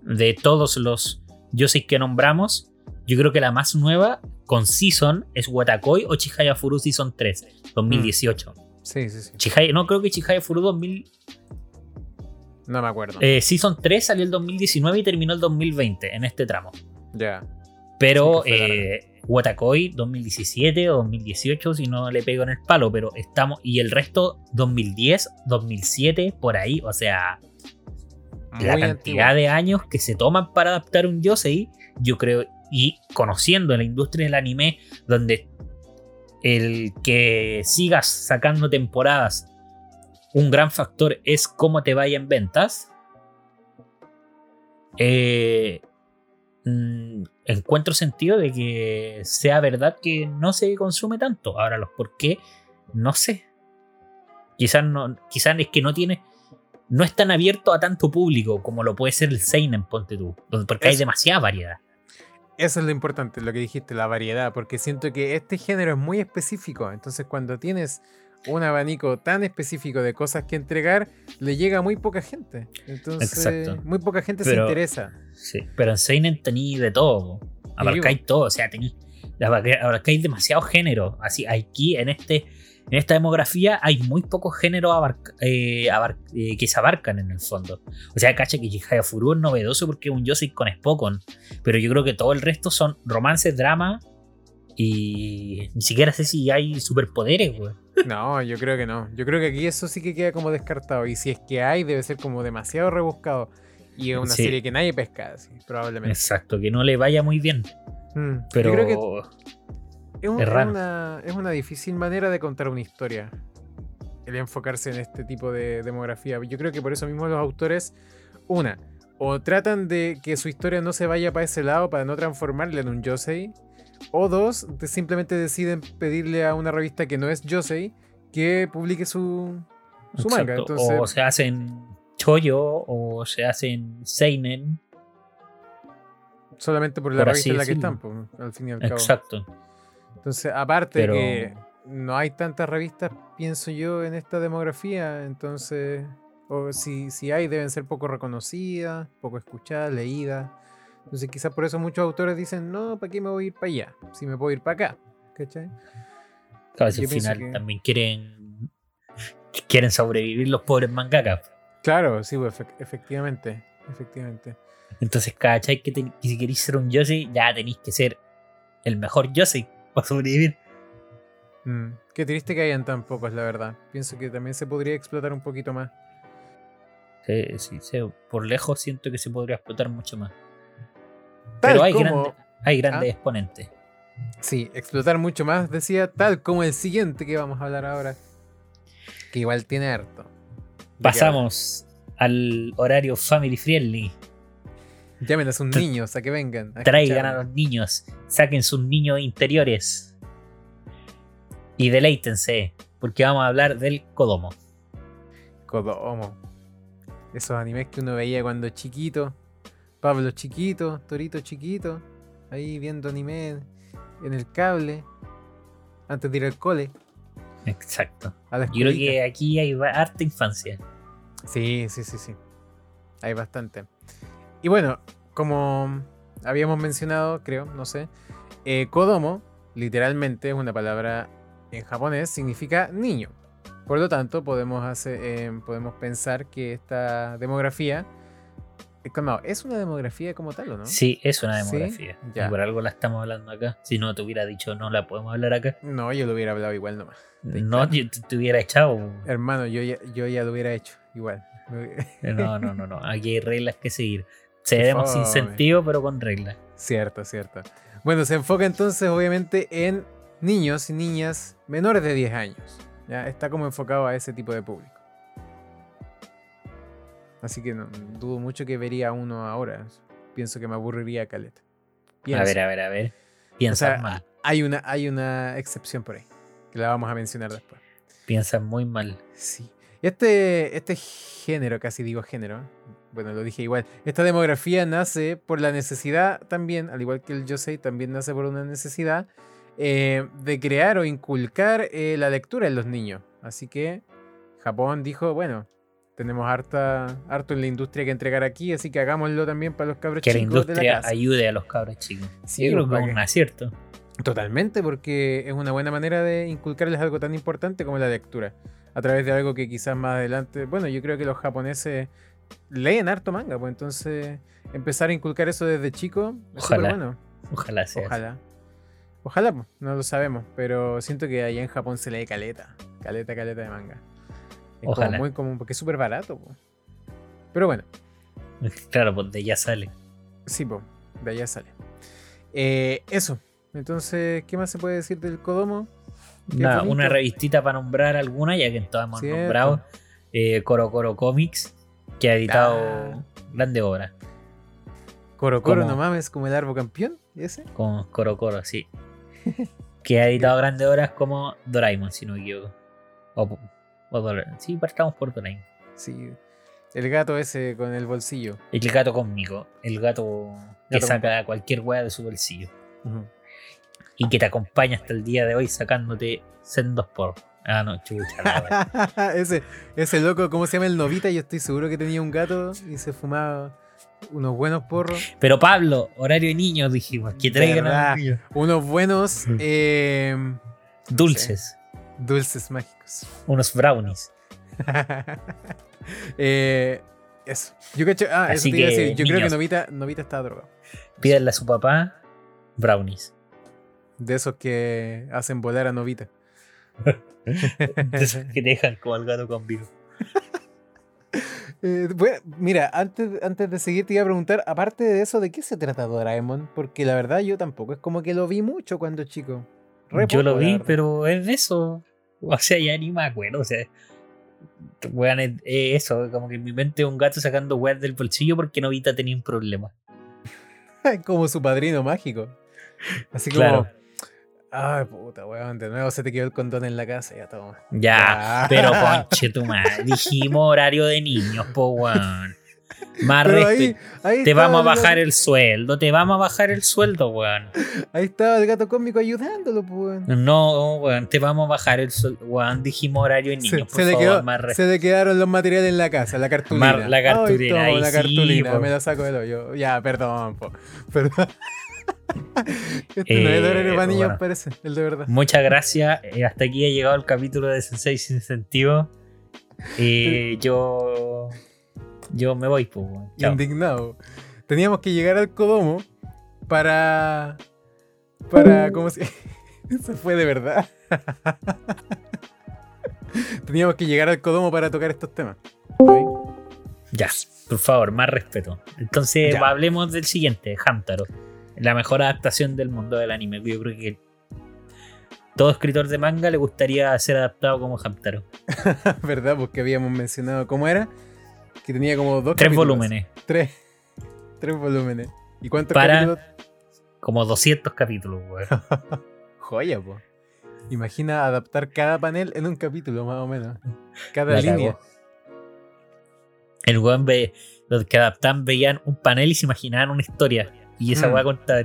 de todos los Yosei que nombramos, yo creo que la más nueva con Season es Watakoi o Chihaya Furu Season 3, 2018. Sí, sí, sí. Chihaya- no creo que Chihaya Furu 2000, No me acuerdo. eh, Season 3 salió el 2019 y terminó el 2020 en este tramo. ya. Pero Sí, eh, Watakoi 2017 o 2018, si no le pego en el palo, pero estamos. Y el resto 2010, 2007, por ahí. O sea, la cantidad antiguo. de años que se toman para adaptar un Yosei, yo creo. Y conociendo la industria del anime, donde el que sigas sacando temporadas, un gran factor es cómo te vaya en ventas. Eh, mm, encuentro sentido de que sea verdad que no se consume tanto. Ahora, los por qué, no sé. Quizás no, quizás es que no tiene. No es tan abierto a tanto público como lo puede ser el Seinen, ponte tú. Porque hay demasiada variedad. Eso es lo importante, lo que dijiste, la variedad, porque siento que este género es muy específico, entonces cuando tienes un abanico tan específico de cosas que entregar, le llega a muy poca gente. Entonces, Exacto. muy poca gente se interesa. Sí. Pero en Seinen tení de todo. Abarcáis todo. O sea, abarca- Abarcáis demasiado género. Así, aquí en este. En esta demografía hay muy pocos géneros abarca- eh, eh, que se abarcan en el fondo. O sea, cacha que Jihaya Furu es novedoso porque es un Yosei con Spokon. Pero yo creo que todo el resto son romances, drama. Y ni siquiera sé si hay superpoderes, güey. No, yo creo que no. Yo creo que aquí eso sí que queda como descartado. Y si es que hay, debe ser como demasiado rebuscado. Y es una Sí. serie que nadie pesca, sí, probablemente. Exacto, que no le vaya muy bien. Mm, Pero. Yo creo que es, un- una, es una difícil manera de contar una historia. El enfocarse en este tipo de demografía. Yo creo que por eso mismo los autores, una, o tratan de que su historia no se vaya para ese lado para no transformarla en un Yosei. O dos, simplemente deciden pedirle a una revista que no es Yosei que publique su, su manga. Entonces, O se hacen Choyo o se hacen Seinen. solamente por la por revista en la que están, pues, al fin y al cabo. Exacto. Entonces, aparte Pero- que no hay tantas revistas, pienso yo, en esta demografía, entonces, o si, si hay, deben ser poco reconocidas, poco escuchadas, leídas. Entonces, quizás por eso muchos autores dicen, no, ¿para qué me voy a ir para allá? Si me puedo ir para acá. ¿Cachai? Claro, si al final que- también quieren quieren sobrevivir los pobres mangakas. Claro, sí, pues, efec- efectivamente. Efectivamente. Entonces, ¿cachai? Que, te- que si queréis ser un Yosei, ya tenéis que ser el mejor Yosei para sobrevivir. Mm, Qué triste que hayan tan pocos, la verdad. Pienso que también se podría explotar un poquito más. Sí, sí, sí, por lejos siento que se podría explotar mucho más. Tal Pero hay, como- grandes, hay grandes ¿Ah? exponentes. Sí, explotar mucho más, decía, tal como el siguiente que vamos a hablar ahora. Que igual tiene harto. ¿De qué Pasamos al horario family friendly. Llamen a sus niños a que vengan. a Traigan a los niños, saquen sus niños interiores y deleítense, porque vamos a hablar del Kodomo. Kodomo. Esos animes que uno veía cuando chiquito. Pablo chiquito, Torito chiquito. Ahí viendo anime en el cable. Antes de ir al cole. Exacto. Yo creo que aquí hay harta infancia. Sí, sí, sí, sí. Hay bastante. Y bueno, como habíamos mencionado, creo, no sé. eh, Kodomo, literalmente es una palabra en japonés, significa niño. Por lo tanto, podemos, hacer, eh, podemos pensar que esta demografía. Eh, calmado, ¿es una demografía como tal o no? Sí, es una ¿Sí? demografía. Ya. Y por algo la estamos hablando acá. Si no te hubiera dicho no la podemos hablar acá. No, yo lo hubiera hablado igual nomás. No, yo te, hubiera echado. Hermano, yo ya, yo ya lo hubiera hecho igual. No, no, no, no. Aquí hay reglas que seguir. Seremos sin sentido, pero con reglas. Cierto, cierto. Bueno, se enfoca entonces obviamente en niños y niñas menores de 10 años. ¿ya? Está como enfocado a ese tipo de público. Así que no, dudo mucho que vería uno ahora. Pienso que me aburriría caleta. A ver, a ver, a ver. O sea, mal. Hay una, hay una excepción por ahí, que la vamos a mencionar después. Piensas muy mal. Sí. Este, este género, casi digo género, bueno, lo dije igual. Esta demografía nace por la necesidad también, al igual que el Yosei, también nace por una necesidad eh, de crear o inculcar eh, la lectura en los niños. Así que Japón dijo, bueno, tenemos harta, harto en la industria que entregar aquí, así que hagámoslo también para los cabros Que la chicos de la industria casa. ayude a los cabros chicos. Sí, Yo creo que para es que- un acierto. Totalmente, porque es una buena manera de inculcarles algo tan importante como la lectura. A través de algo que quizás más adelante. Bueno, yo creo que los japoneses leen harto manga, pues entonces empezar a inculcar eso desde chico es súper bueno. Ojalá sea. Ojalá. Ojalá, pues, no lo sabemos, pero siento que allá en Japón se lee caleta. Caleta, caleta de manga. Es como Ojalá. muy común, porque es súper barato. pues. Pero bueno, Claro, pues de ya sale. sí, pues, de allá sale. Eh, eso. Entonces, ¿qué más se puede decir del Kodomo? Qué Nada, una revistita para nombrar alguna, ya que en todas hemos Cierto. nombrado. Eh, Coro Coro Comics, que ha editado Ah. grandes obras. Coro Coro, como- no mames, como el árbol campeón, ¿ese? Con Coro Coro, sí. que ha editado grandes obras como Doraemon, si no me equivoco. O, Sí, partamos por Doraemon. Sí. El gato ese con el bolsillo. El gato conmigo. El gato que Gato saca cualquier wea de su bolsillo. Y que te acompaña hasta el día de hoy sacándote sendos por. Ah, no, chucha. la ese, ese loco, ¿cómo se llama el novita? Yo estoy seguro que tenía un gato y se fumaba unos buenos porros. Pero Pablo, horario de niños, dijimos. Que traigan a ¿Verdad? los niños. Unos buenos eh, Dulces. Dulces mágicos. Unos brownies. Eh, eso. Yo, cacho- ah, eso iba a que, decir. Yo creo que. Novita, Novita estaba drogado. Pídanle a su papá brownies. De esos que hacen volar a Novita. De esos que dejan como el gato con virus. Eh, bueno, mira, antes, antes de seguir te iba a preguntar, aparte de eso, ¿de qué se trata Doraemon? Porque la verdad yo tampoco, es como que lo vi mucho cuando chico. Re Yo lo poco, vi, pero es de eso. O sea, ya ni me acuerdo. O sea, weón, es, es eso. Como que en mi mente un gato sacando weas del bolsillo porque Novita tenía un problema. como su padrino mágico. Así como, Claro. ay puta, weón, de nuevo se te quedó el condón en la casa, ya toma. Ya, Ya. pero conche tu madre. Dijimos horario de niños, po weón. Más Pero respe- ahí, ahí Te vamos a bajar el sueldo, te vamos a bajar el sueldo, weón. Ahí estaba el gato cómico ayudándolo, pues, weón. No, weón, te vamos a bajar el sueldo, weón. Dijimos horario de Se, niños, por se le favor, quedó- más respeto. se le quedaron los materiales en la casa, la cartulina. Mar- la cartulina, Ay, ahí la sí, cartulina, po. me la saco del hoyo. Ya, perdón, po. Perdón. Este no es el Eh, horario para niños, bueno. parece, el de verdad. Muchas gracias. eh, hasta aquí ha llegado el capítulo de Sensei sin sentido. Eh, yo. Yo me voy, pues. weón. Indignado. Teníamos que llegar al Kodomo para. Para. ¿Cómo se.? Eso fue de verdad. Teníamos que llegar al Kodomo para tocar estos temas. Ya, por favor, más respeto. Entonces, Ya. hablemos del siguiente, Hamtaro. La mejor adaptación del mundo del anime. Yo creo que todo escritor de manga le gustaría ser adaptado como Hamtaro. ¿Verdad? Porque habíamos mencionado cómo era. Que tenía como dos Tres capítulos. volúmenes. Tres. Tres volúmenes. ¿Y cuántos Para- capítulos? Como 200 capítulos, weón. Joya, po. Imagina adaptar cada panel en un capítulo, más o menos. Cada línea. cagó. El weón ve, los que adaptaban veían un panel y se imaginaban una historia. Y esa Mm. weá contaba.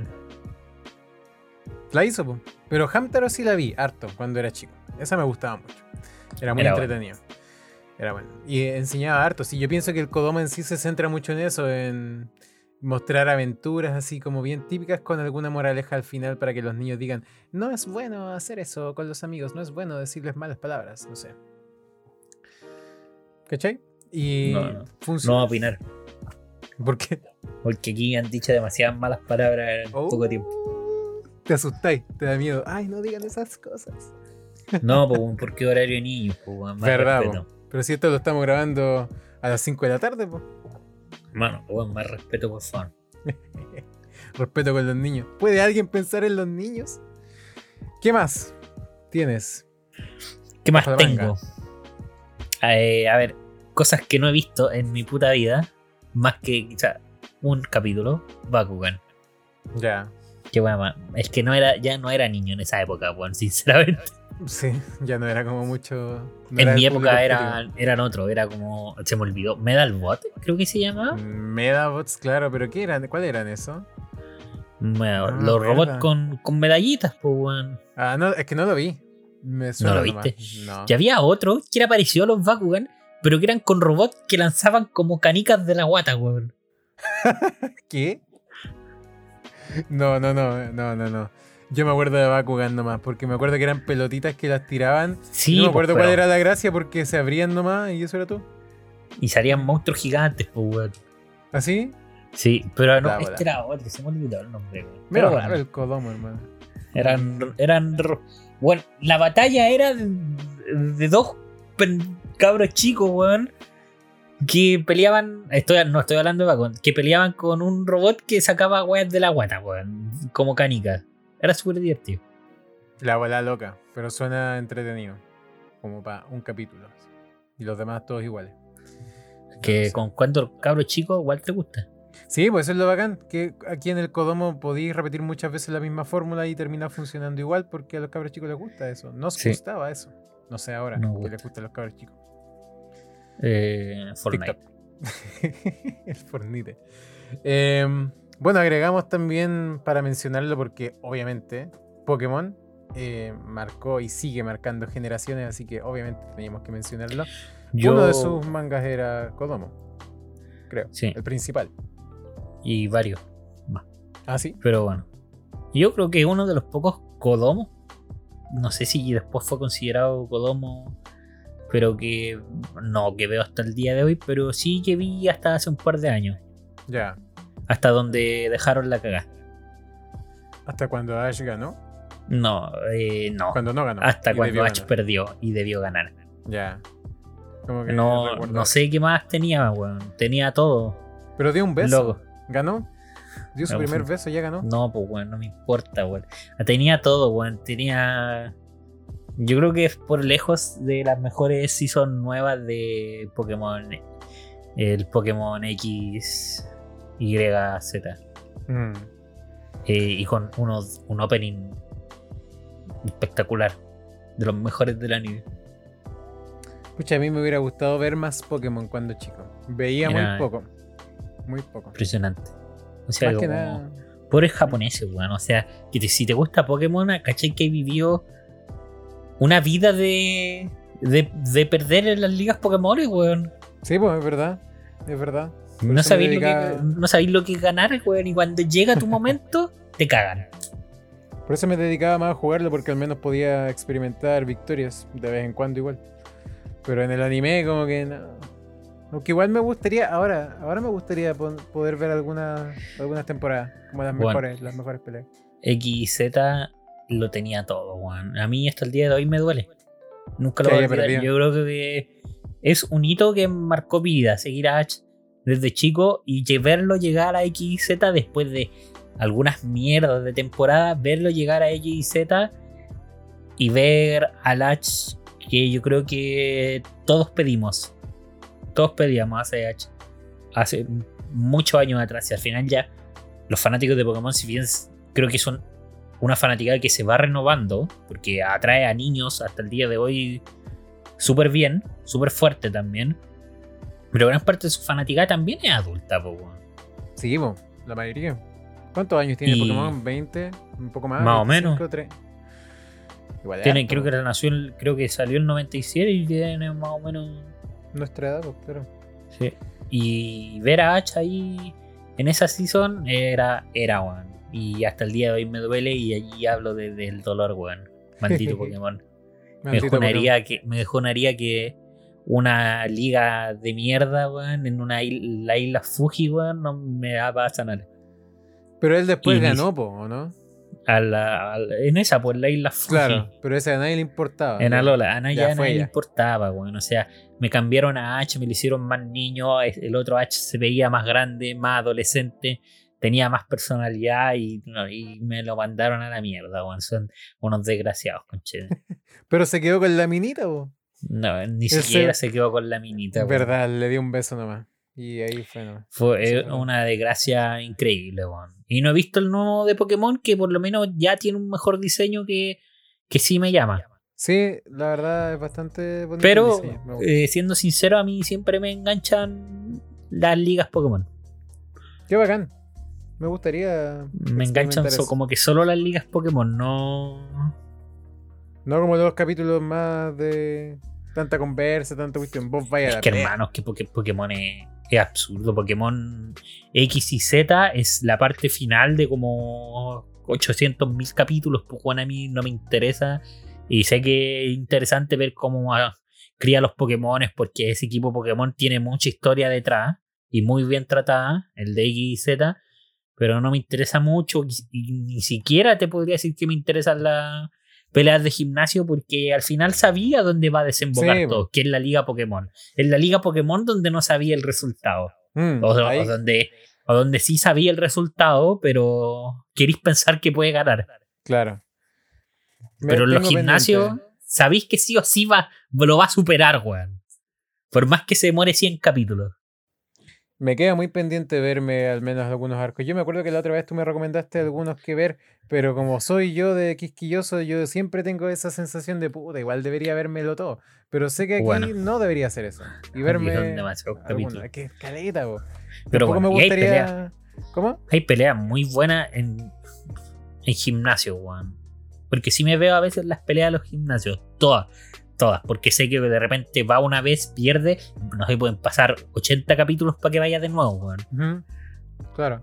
La hizo, po. Pero Hamtaro sí la vi, harto, cuando era chico. Esa me gustaba mucho. Era muy Era bueno. Era bueno. Y enseñaba harto. Sí, yo pienso que el Kodomo en sí se centra mucho en eso, en mostrar aventuras así como bien típicas con alguna moraleja al final para que los niños digan, no es bueno hacer eso con los amigos, no es bueno decirles malas palabras, no sé. ¿Cachai? Y No, no. No funciona. opinar. ¿Por qué? Porque aquí han dicho demasiadas malas palabras en Oh. poco tiempo. Te asustáis, te da miedo. Ay, no digan esas cosas. No, pues, porque horario pues, más Verdad, respeto. Pero si esto lo estamos grabando a las 5 de la tarde, pues. Mano, weón, más respeto, por favor. Respeto con los niños. ¿Puede alguien pensar en los niños? ¿Qué más tienes? ¿Qué más tengo? Eh, a ver, cosas que no he visto en mi puta vida, más que quizá un capítulo, Bakugan. Ya. Que bueno, es que no era, ya no era niño en esa época, weón, sinceramente. Sí, ya no era como mucho. no en era mi época objetivo. eran, otro, era como, se me olvidó, Medalbot, creo que se llamaba. Mm. Medabots, claro, pero ¿qué eran? ¿Cuál eran eso? Bueno, Ah, los verdad. robots con, con medallitas, pues, weón. Ah, no, es que no lo vi. Me suena lo nomás. viste? No. Y había otro que era parecido a los Bakugan, pero que eran con robots que lanzaban como canicas de la guata, weón. ¿Qué? No, no, no, no, no, no. Yo me acuerdo de Bakugan nomás, porque me acuerdo que eran pelotitas que las tiraban. Sí, no me pues, acuerdo pero- cuál era la gracia porque se abrían nomás y eso era todo. Y salían monstruos gigantes, pues, weón. ¿Así? Sí, pero no, La este era otro, se me olvidó el nombre, weón. Pero bueno, el Kodomo, hermano. eran, eran. Bueno, la batalla era de, de dos cabros chicos, weón. Que peleaban. Estoy, no estoy hablando de Bakugan. Que peleaban con un robot que sacaba weas de la guata, weón. Como canica. Era súper divertido. La bola loca, pero suena entretenido. Como para un capítulo. Y los demás todos iguales. Que Entonces- con cuántos cabros chicos igual te gusta. Sí, pues eso es lo bacán, que aquí en el Kodomo podéis repetir muchas veces la misma fórmula y termina funcionando igual porque a los cabros chicos les gusta eso. Nos Sí. gustaba eso. No sé ahora, que gusta. les gusta a los cabros chicos. Eh, Fortnite. El Fornite. Em, bueno, agregamos también para mencionarlo porque obviamente Pokémon eh, marcó y sigue marcando generaciones, así que obviamente teníamos que mencionarlo. Yo. Uno de sus mangas era Kodomo, creo. Sí. El principal. Y varios. Ah, sí. Pero bueno. Yo creo que uno de los pocos Kodomo. No sé si después fue considerado Kodomo. Pero que. No, que veo hasta el día de hoy. Pero sí que vi hasta hace un par de años. Ya. Hasta donde dejaron la cagada. Hasta cuando Ash ganó. No, eh, no. Cuando no ganó. hasta cuando Ash ganar. perdió y debió ganar. Ya. Como que No, no sé qué más tenía, weón. Tenía todo. Pero dio un beso. Loco. ¿Ganó? Dio su No, primer fue- beso, ya ganó. No, pues weón, no me importa, weón. Tenía todo, weón. Tenía. Yo creo que es por lejos de las mejores season nuevas de Pokémon. El Pokémon X, Y, Z. Mm. Eh, y con unos, un opening espectacular. De los mejores del anime. Pucha, a mí me hubiera gustado ver más Pokémon cuando chico. Veía Era- muy poco. Muy poco. Impresionante. O sea, Más que como- nada. pobres japoneses, weón. O sea, que te- si te gusta Pokémon, ¿cachai? Que vivió una vida de, de, de perder en las ligas Pokémon, weón. Sí, pues es verdad. Es verdad. No sabéis, lo que, no sabéis lo que ganar, weón. Y cuando llega tu momento, te cagan. Por eso me dedicaba más a jugarlo porque al menos podía experimentar victorias de vez en cuando igual. Pero en el anime como que no. Aunque igual me gustaría, ahora, ahora me gustaría poder ver algunas algunas temporadas, como las Bueno. mejores, las mejores peleas. XZ lo tenía todo, weón. A mí hasta el día de hoy me duele. Nunca lo voy a olvidar. Yo creo que es un hito que marcó vida, seguir a Ash desde chico y verlo llegar a XZ después de algunas mierdas de temporada, verlo llegar a XZ y ver al Ash que yo creo que todos pedimos. Todos pedíamos hace. Hace muchos años atrás. Y al final ya los fanáticos de Pokémon, si bien creo que son una fanática que se va renovando, porque atrae a niños hasta el día de hoy súper bien, súper fuerte también. Pero gran parte de su fanática también es adulta, Pokémon. Sí, la mayoría. ¿Cuántos años tiene Pokémon? ¿20? ¿Un poco más? Más o menos. tiene, creo que nació, creo que salió el 97 y tiene más o menos. Nuestra edad, pero. Sí. Y ver a H ahí en esa season era, era one. Y hasta el día de hoy me duele y allí hablo del dolor, weón. Maldito Pokémon. me, jonaría que, me que una liga de mierda, weón, en una isla, la isla Fuji, weón, no me va a sanar. Pero él después ganó, po, ¿no? en esa, pues la isla Fuji. Claro, pero esa a nadie le importaba. En Alola, a nadie, le importaba, weón. O sea, me cambiaron a H, me lo hicieron más niño, el otro H se veía más grande, más adolescente tenía más personalidad y, me lo mandaron a la mierda, Son unos desgraciados, conche. Pero se quedó con la minita, ¿o? No, ni siquiera se... quedó con la minita. Verdad, le dio un beso nomás. Y ahí fue, ¿no? Fue una desgracia increíble, weón. Y no he visto el nuevo de Pokémon que por lo menos ya tiene un mejor diseño que, que sí me llama. Sí, la verdad es bastante bonito. Pero, eh, siendo sincero, a mí siempre me enganchan las ligas Pokémon. Qué bacán. Me gustaría. Me enganchan como que solo las ligas Pokémon, no. No como los capítulos más de tanta conversa, tanta cuestión. Vos vaya Es que hermanos, que Pokémon es, absurdo. Pokémon X y Z es la parte final de como 800.000 capítulos. Pues a mí no me interesa. Y sé que es interesante ver cómo ah, cría los Pokémon porque ese equipo Pokémon tiene mucha historia detrás y muy bien tratada, el de X y Z pero no me interesa mucho y, ni siquiera te podría decir que me interesan las peleas de gimnasio porque al final sabía dónde va a desembocar todo, que es la liga Pokémon. En la liga Pokémon donde no sabía el resultado. Mm, o, donde, o donde sí sabía el resultado, pero queréis pensar que puede ganar. Claro. pero en los gimnasios sabéis que sí o sí va, lo va a superar, weón. Por más que se demore 100 capítulos. Me queda muy pendiente verme al menos algunos arcos. Yo me acuerdo que la otra vez tú me recomendaste algunos que ver, pero como soy yo de quisquilloso, yo siempre tengo esa sensación de puta, igual debería vérmelo todo. Pero sé que aquí no debería hacer eso. Y verme. Es que caleta, Pero bueno, me gustaría. Hay ¿Cómo? Hay peleas muy buenas en, en gimnasio, weón. Porque si me veo a veces las peleas de los gimnasios, todas todas, porque sé que de repente va una vez, pierde, no sé, pueden pasar 80 capítulos para que vaya de nuevo, weón. Claro.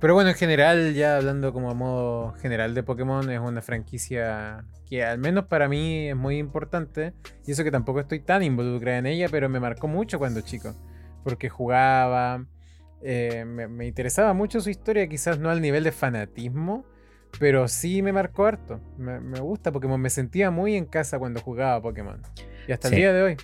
Pero bueno, en general, ya hablando como a modo general de Pokémon, es una franquicia que al menos para mí es muy importante. Y eso que tampoco estoy tan involucrada en ella, pero me marcó mucho cuando chico. Porque jugaba, eh, me, me, interesaba mucho su historia, quizás no al nivel de fanatismo, pero sí me marcó harto. Me, gusta Pokémon. Me sentía muy en casa cuando jugaba Pokémon. Y hasta el día de hoy.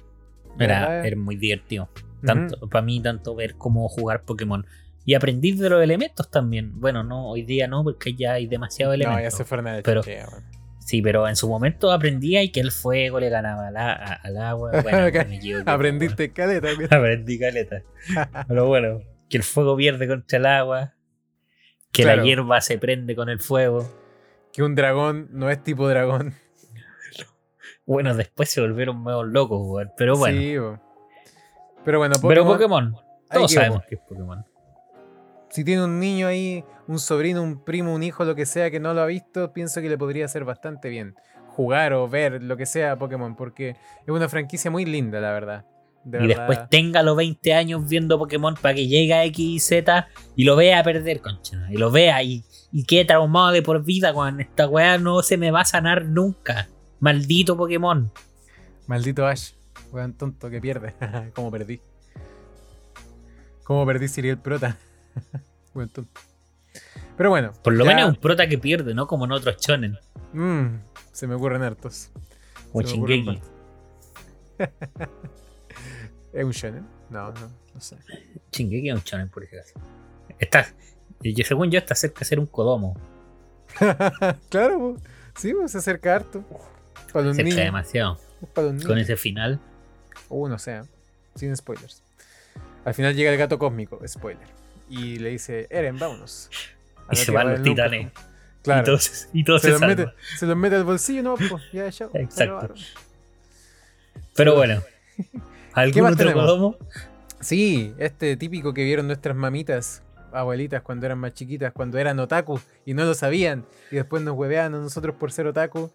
Era, muy divertido. Tanto, Para mí, tanto ver cómo jugar Pokémon. Y aprendí de los elementos también. Bueno, no, hoy día no, porque ya hay demasiados elementos. No, ya se fueron de pero, Sí, pero en su momento aprendía y que el fuego le ganaba al, agua. Bueno, Aprendiste caleta. Aprendí caleta. pero bueno, que el fuego pierde contra el agua que la hierba se prende con el fuego. Que un dragón no es tipo dragón. Bueno, después se volvieron medio locos, Pero bueno. Sí, Pero bueno, Pokémon. Pero Pokémon. Todos sabemos que es Pokémon. Si tiene un niño ahí, un sobrino, un primo, un hijo, lo que sea, que no lo ha visto, pienso que le podría hacer bastante bien. Jugar o ver lo que sea Pokémon, porque es una franquicia muy linda, la verdad y después tenga los 20 años viendo Pokémon para que llegue a X y Z y lo vea perder, concha. Y lo vea y, y quede traumado de por vida, con esta weá no se me va a sanar nunca. Maldito Pokémon. Maldito Ash. Weón tonto que pierde. Como perdí. Como perdí sería el prota. Weón tonto. Pero bueno. Por lo menos un prota que pierde, ¿no? Como en otros chonen. Mm, se me ocurren hartos. O. ¿Es un shonen? No, no, no sé. Chingeki es un shonen, por ejemplo. Está, yo, según yo, está cerca de ser un Kodomo. claro, sí, se acerca harto. Para los se demasiado. Con ese final. Uh, no sé, sin spoilers. Al final llega el gato cósmico, spoiler. Y le dice, Eren, vámonos. a Y se van los titanes. jamás". Claro. Y todos, y todos se, se los mete, se los mete al bolsillo, no, pues, ya, chao. Exacto. Pero bueno. ¿Algún otro tenemos? Sí, este típico que vieron nuestras mamitas, abuelitas, cuando eran más chiquitas, cuando eran otaku y no lo sabían, y después nos hueveaban a nosotros por ser otaku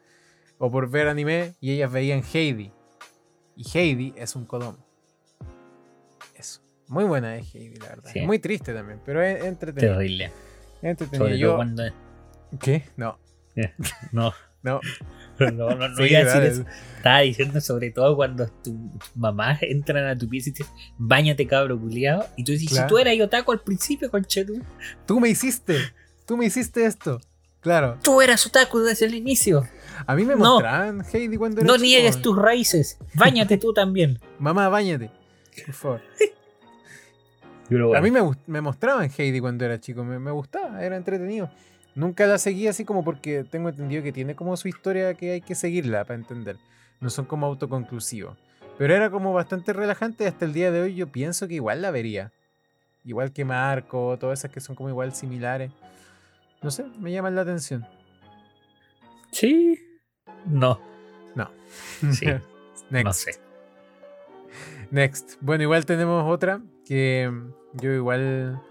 o por ver anime, y ellas veían Heidi. Y Heidi es un Kodomo. Eso. Muy buena es Heidi, la verdad. Sí. Muy triste también, pero es entretenida. Terrible. Entretenida. Sobre Yo- todo cuando. ¿Qué? No, No, no. no, no, no Sí, iba a decir eso. Estaba diciendo sobre todo cuando tus mamás entran a tu pieza y te dicen, bañate cabro culiado. Y tú dices, Claro. si tú eras otaku al principio, conchetu. Tú me hiciste. Tú me hiciste esto. Claro. Tú eras otaku desde el inicio. A mí me No. mostraban Heidi cuando era No chico. niegues tus raíces. Báñate tú también. Mamá, bañate. Por favor. A mí me, me mostraban Heidi cuando era chico, me, me gustaba, era entretenido. Nunca la seguí así como porque tengo entendido que tiene como su historia que hay que seguirla para entender. No son como autoconclusivos. Pero era como bastante relajante hasta el día de hoy yo pienso que igual la vería. Igual que Marco, todas esas que son como igual similares. No sé, me llaman la atención. Sí. No, No. Sí. Next. no sé. Next. Bueno, igual tenemos otra que yo igual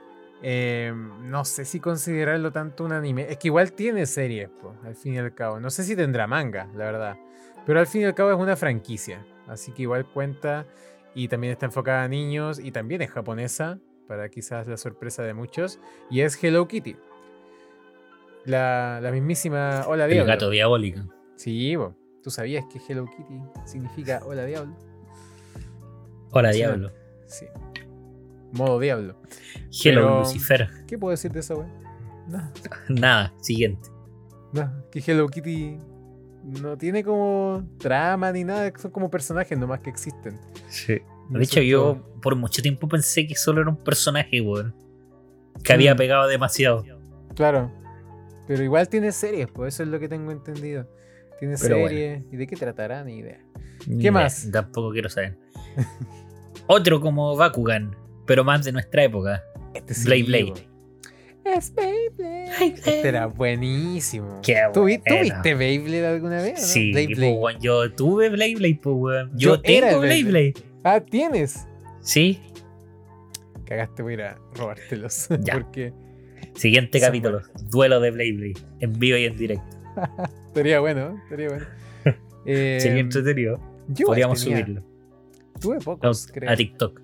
eh, no sé si considerarlo tanto un anime. Es que igual tiene series, po, al fin y al cabo. No sé si tendrá manga, la verdad. Pero al fin y al cabo es una franquicia. Así que igual cuenta y también está enfocada a niños y también es japonesa, para quizás la sorpresa de muchos. Y es Hello Kitty. La, la mismísima Hola El Diablo. gato diabólico. Sí, po. ¿tú sabías que Hello Kitty significa Hola Diablo? Hola, diablo. Sí. Modo diablo. Hello, Pero- Lucifer. ¿Qué puedo decir de esa wea? Nada. Nada, siguiente. Nada. Que Hello Kitty no tiene como trama ni nada. Son como personajes nomás que existen. Sí. De hecho, yo por mucho tiempo pensé que solo era un personaje, weón. Que había Mm. pegado demasiado. Claro. Pero igual tiene series, pues eso es lo que tengo entendido. Tiene Pero bueno. series. ¿Y de qué tratará? Ni idea. ¿Qué más? Tampoco quiero saber. Otro como Bakugan, pero más de nuestra época. Este Blade Blade. po. Es Beyblade. Este era buenísimo. Qué ¿Tú, vi- tú bueno. viste Beyblade alguna vez? no? Sí, Blade pues, Blade. yo tuve Blade Blade, pues, weón. Yo Yo, tengo el Blade Blade Blade. Ah, tienes. Sí, Cagaste, voy a ir a robártelos. Ya. Porque siguiente capítulo. Duelo de Blade Blade. En vivo y en directo. estaría bueno, ¿eh? estaría bueno. Eh, Sería entretenido. yo igual Podríamos tenía- subirlo. Tuve pocos, creo. A TikTok.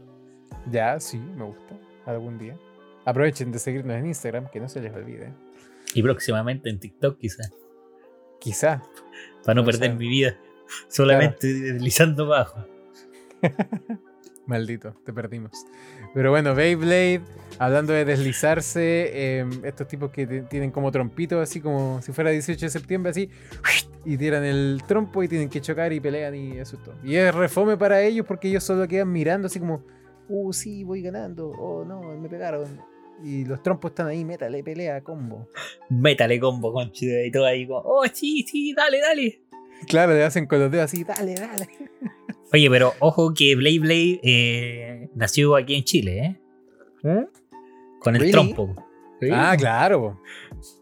Ya, sí, me gusta. Algún día. Aprovechen de seguirnos en Instagram, que no se les olvide. Y próximamente en TikTok, quizás. Quizá. Para no perder sea, mi vida. Solamente deslizando abajo. Maldito, te perdimos. Pero bueno, Beyblade, hablando de deslizarse, eh, estos tipos que tienen como trompitos, así como si fuera 18 de septiembre, así, y tiran el trompo y tienen que chocar y pelean y eso es todo. Y es refome para ellos porque ellos solo quedan mirando así como, uh, sí, voy ganando, oh, no, me pegaron. Y los trompos están ahí, métale, pelea, combo. Métale combo, conche, y todo ahí como, oh, sí, sí, dale, dale. Claro, le hacen con los dedos así, dale, dale. Oye, pero ojo que Blade Blade eh, nació aquí en Chile, ¿eh? Con el Really? trompo. ¿Sí? Ah, claro.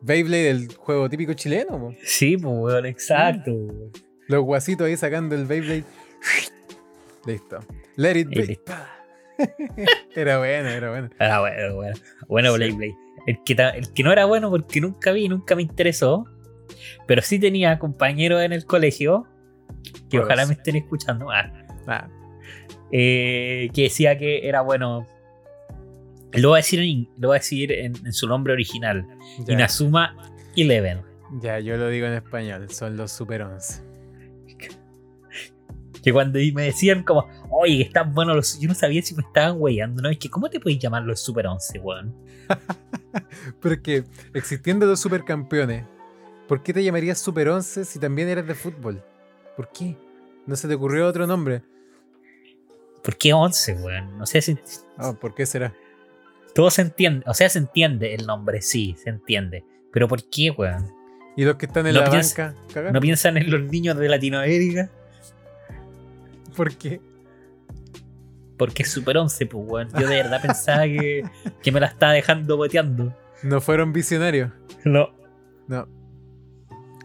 Beyblade, el juego típico chileno. po. Sí, pues, weón, exacto. Los guasitos ahí sacando el Beyblade. Listo. Let it be. era bueno, era bueno. Ah, bueno, bueno. Bueno, Sí. Blade. El que, el que no era bueno porque nunca vi, nunca me interesó. Pero sí tenía compañeros en el colegio. Que ojalá me estén escuchando. ah, Ah, eh, que decía que era bueno. Lo voy a decir en, lo voy a decir en, en su nombre original. ya, Inazuma Eleven. ya, yo lo digo en español. Son los Super 11. Que cuando me decían como, oye, que están buenos los. Yo no sabía si me estaban weyando, ¿no? Es que, ¿cómo te puedes llamar los Super 11, weón? Pero es que, existiendo los supercampeones, ¿por qué te llamarías Super 11 si también eres de fútbol? ¿Por qué? ¿No se te ocurrió otro nombre? ¿Por qué 11, weón? No sé si. Ah, ¿Por qué será? Todo se entiende. O sea, se entiende el nombre, sí, se entiende. Pero ¿por qué, weón? ¿Y los que están en No la piensa- banca? ¿No piensan en los niños de Latinoamérica? ¿Por qué? Porque es Super 11, pues, weón. Yo de verdad pensaba que, que me la estaba dejando boteando. No fueron visionarios. No. No.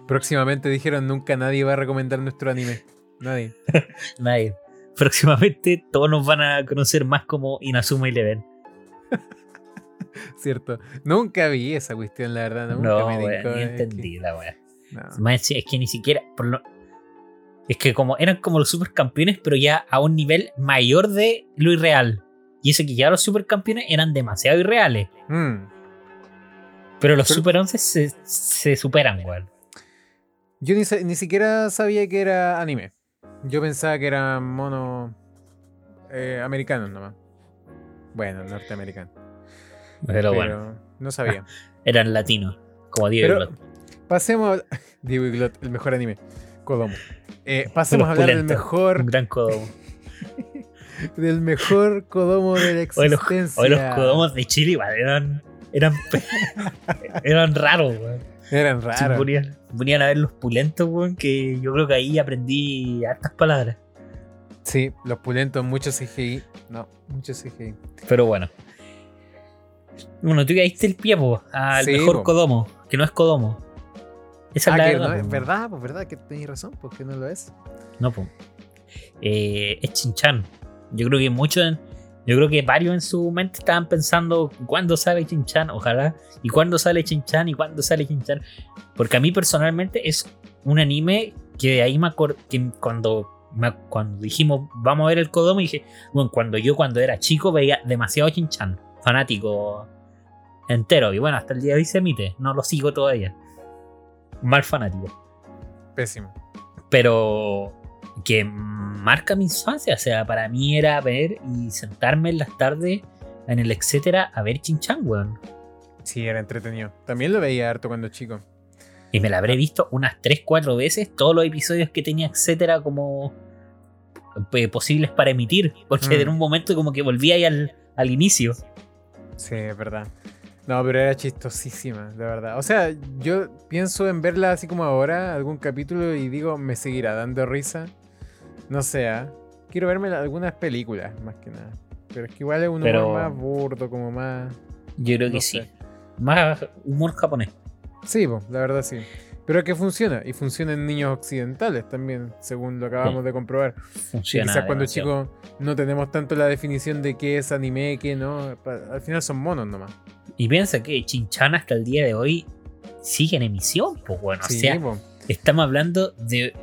Próximamente dijeron nunca nadie va a recomendar nuestro anime. Nadie. Nadie. Próximamente todos nos van a conocer más como Inazuma Eleven. Cierto. Nunca vi esa cuestión, la verdad. Nunca No, me tincó, ni entendí la weá. no. Más, Es que ni siquiera. por lo- es que como eran como los supercampeones, pero ya a un nivel mayor de lo irreal. Y eso que ya los supercampeones eran demasiado irreales. Mm. Pero los Pero- Super 11 se, se superan, weón. Yo ni, ni siquiera sabía que era anime. Yo pensaba que eran monos eh, americanos nomás. Bueno, norteamericanos. Pero, Pero bueno, no sabía. eran latinos. Como Diego Pero Glot. pasemos a... Diego Glot, el mejor anime. Kodomo. Eh, pasemos a hablar del mejor, Un gran Kodomo. del mejor Kodomo de la Hoy los, existencia. hoy los Kodomos de Chile igual eran. Eran, eran raros, weón. Eran Sí, raros. ponían, ponían a ver los pulentos, weón, que yo creo que ahí aprendí hartas palabras. Sí, los pulentos, muchos CGI. No, muchos CGI. Pero bueno. Bueno, tú ya diste el pie, po, al Sí, mejor po. Kodomo, que no es Kodomo. Esa Ah, es la que verdad. no, verdad, pues verdad que tenéis razón, porque no lo es. No, po. Eh, es Chinchan. Yo creo que muchos, yo creo que varios en su mente estaban pensando cuándo sale Chinchan, ojalá, y cuándo sale Chinchan y cuándo sale Chinchan. Porque a mí personalmente es un anime que de ahí me acuerdo que cuando, me- cuando dijimos vamos a ver el Kodomo, dije, bueno, cuando yo cuando era chico veía demasiado Chinchan, fanático entero, y bueno, hasta el día de hoy se emite, no lo sigo todavía. Mal fanático Pésimo. pero que marca mi infancia. O sea, para mí era ver y sentarme en las tardes en el etcétera a ver Chinchan, weón. Sí, era entretenido. También lo veía harto cuando chico. Y me la habré visto unas 3, 4 veces todos los episodios que tenía etcétera como eh, posibles para emitir. Porque Mm. en un momento como que volvía ahí al, al inicio. Sí, es verdad. No, pero era chistosísima, de verdad. O sea, yo pienso en verla así como ahora, algún capítulo, y digo, me seguirá dando risa. No sé, ¿ah? quiero verme algunas películas, más que nada. Pero es que igual es un humor Pero- más burdo, como más. Yo creo No que sé. sí. Más humor japonés. Sí, po, la verdad sí. Pero es que funciona, y funciona en niños occidentales también, según lo acabamos de comprobar. Funciona. quizás cuando chicos no tenemos tanto la definición de qué es anime, qué no. Al final son monos nomás. Y piensa que Chinchan hasta el día de hoy sigue en emisión, pues bueno. Sí, o sea, po. Estamos hablando de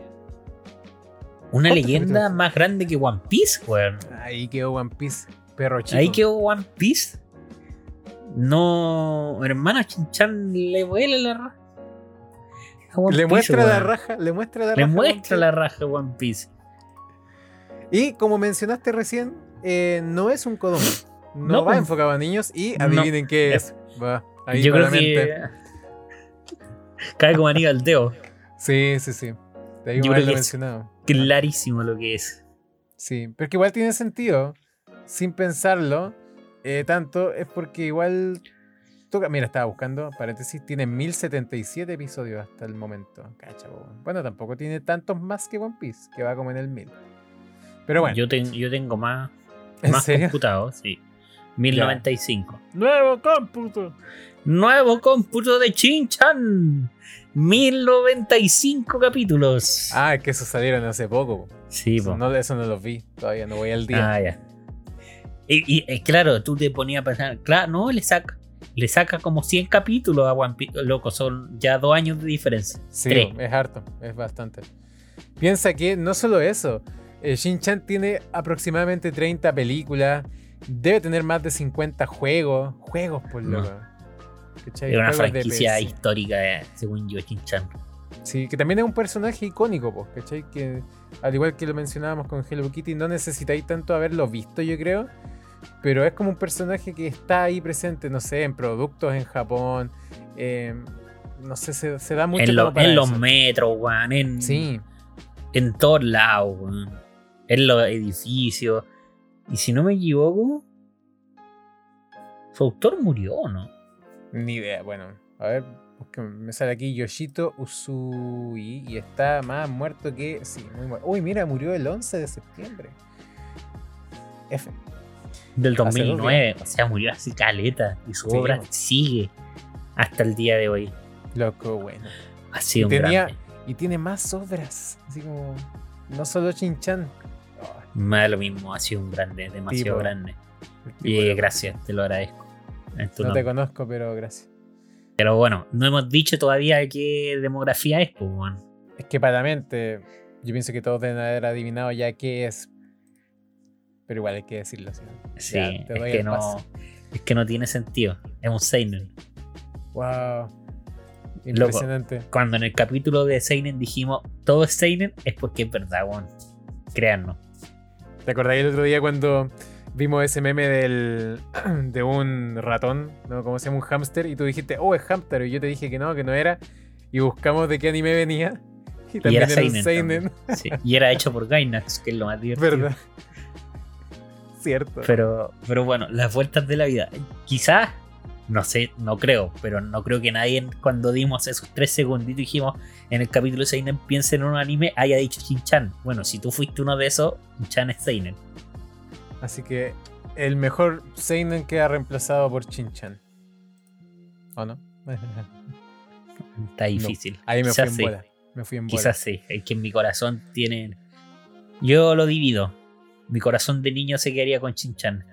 una ¿Cuántos leyenda más grande que One Piece, weón. Ahí quedó One Piece, perro chico. Ahí quedó One Piece. No, hermana Chinchan le vuela la raja. Le Piece, muestra la raja, le muestra la Le raja. muestra One la raja a One Piece. Y como mencionaste recién, eh, no es un Kodomo. No, No, va pues. enfocado a niños y No. adivinen qué es. Va ahí Yo creo que cae como anillo al dedo. Sí, sí, sí. De ahí Yo creo que es- mencionado. Clarísimo lo que es. Sí, pero que igual tiene sentido. Sin pensarlo eh, tanto, es porque igual. Toca, mira, estaba buscando, paréntesis, tiene 1077 episodios hasta el momento. Cacha. Bueno, tampoco tiene tantos más que One Piece, que va como en el 1000. Pero bueno, Yo, ten- yo tengo más, ¿en más serio? computados, sí. 1095. ¡Nuevo cómputo! Nuevo cómputo de Chinchan. 1095 capítulos. Ah, es que esos salieron hace poco. po. sí, Eso po. no, eso no los vi, todavía no voy al día. Ah, ya. Y, y, eh, claro, tú te ponías a pensar, claro, no, le saca, le saca como 100 capítulos a One Piece. Loco, son ya dos años de diferencia. Sí, Tres. es harto, es bastante. Piensa que no solo eso, eh, Shin-Chan tiene aproximadamente 30 películas, debe tener más de 50 juegos, juegos por No. loco. ¿Cachai? Era una franquicia histórica, eh, según yo, Chinchan. Sí, que también es un personaje icónico, pues, ¿cachai? Que al igual que lo mencionábamos con Hello Kitty, no necesitáis tanto haberlo visto, yo creo. Pero es como un personaje que está ahí presente, no sé, en productos en Japón. eh, no sé, se, se da mucho En, lo- en los metros, weón. En, Sí, en todos lados, weón. En los edificios. Y si no me equivoco, su autor murió, ¿o ¿no? Ni idea, bueno, a ver, me sale aquí Yoshito Usui y está más muerto que. Sí, muy muerto. Uy, mira, murió el 11 de septiembre. F. Del Hace dos 2009, o sea, murió así caleta y su Sí, obra bueno. sigue hasta el día de hoy. Loco, bueno. Ha sido un Tenía- grande. Y tiene más obras. Así como. No solo Shin-Chan. Me da lo mismo, ha sido un grande, demasiado Tipo, grande. tipo Y de- gracias, te lo agradezco. No nombre. te conozco, pero gracias. Pero bueno, no hemos dicho todavía qué demografía es, pues. Es que para la mente, yo pienso que todos deben haber adivinado ya qué es. Pero igual hay que decirlo. Sí, Ya, te es que no. paso. Es que no tiene sentido. Es un Seinen. Wow. Impresionante. Cuando en el capítulo de Seinen dijimos todo es Seinen, es porque es verdad, weón. Créannos. ¿Te acordáis el otro día cuando vimos ese meme del, de un ratón, ¿no? ¿Cómo se llama? Un hámster, y tú dijiste, oh, es hámster, y yo te dije que no, que no era, y buscamos de qué anime venía, y también era era, seinen seinen, Sí, Y era hecho por Gainax, que es lo más divertido. ¿verdad? Cierto. Pero, pero bueno, las vueltas de la vida. Quizás, no sé, no creo, pero no creo que nadie cuando dimos esos tres segunditos dijimos en el capítulo Seinen piense en un anime haya dicho Shin-Chan. Bueno, si tú fuiste uno de esos, Shin-Chan es Seinen. Así que el mejor seinen queda reemplazado por Chinchan. ¿O no? Está difícil. Ahí me Quizás fui en sí, bola. Me fui en bola. Quizás sí. Es que en mi corazón tiene. Yo lo divido. Mi corazón de niño se quedaría con Shin-Chan.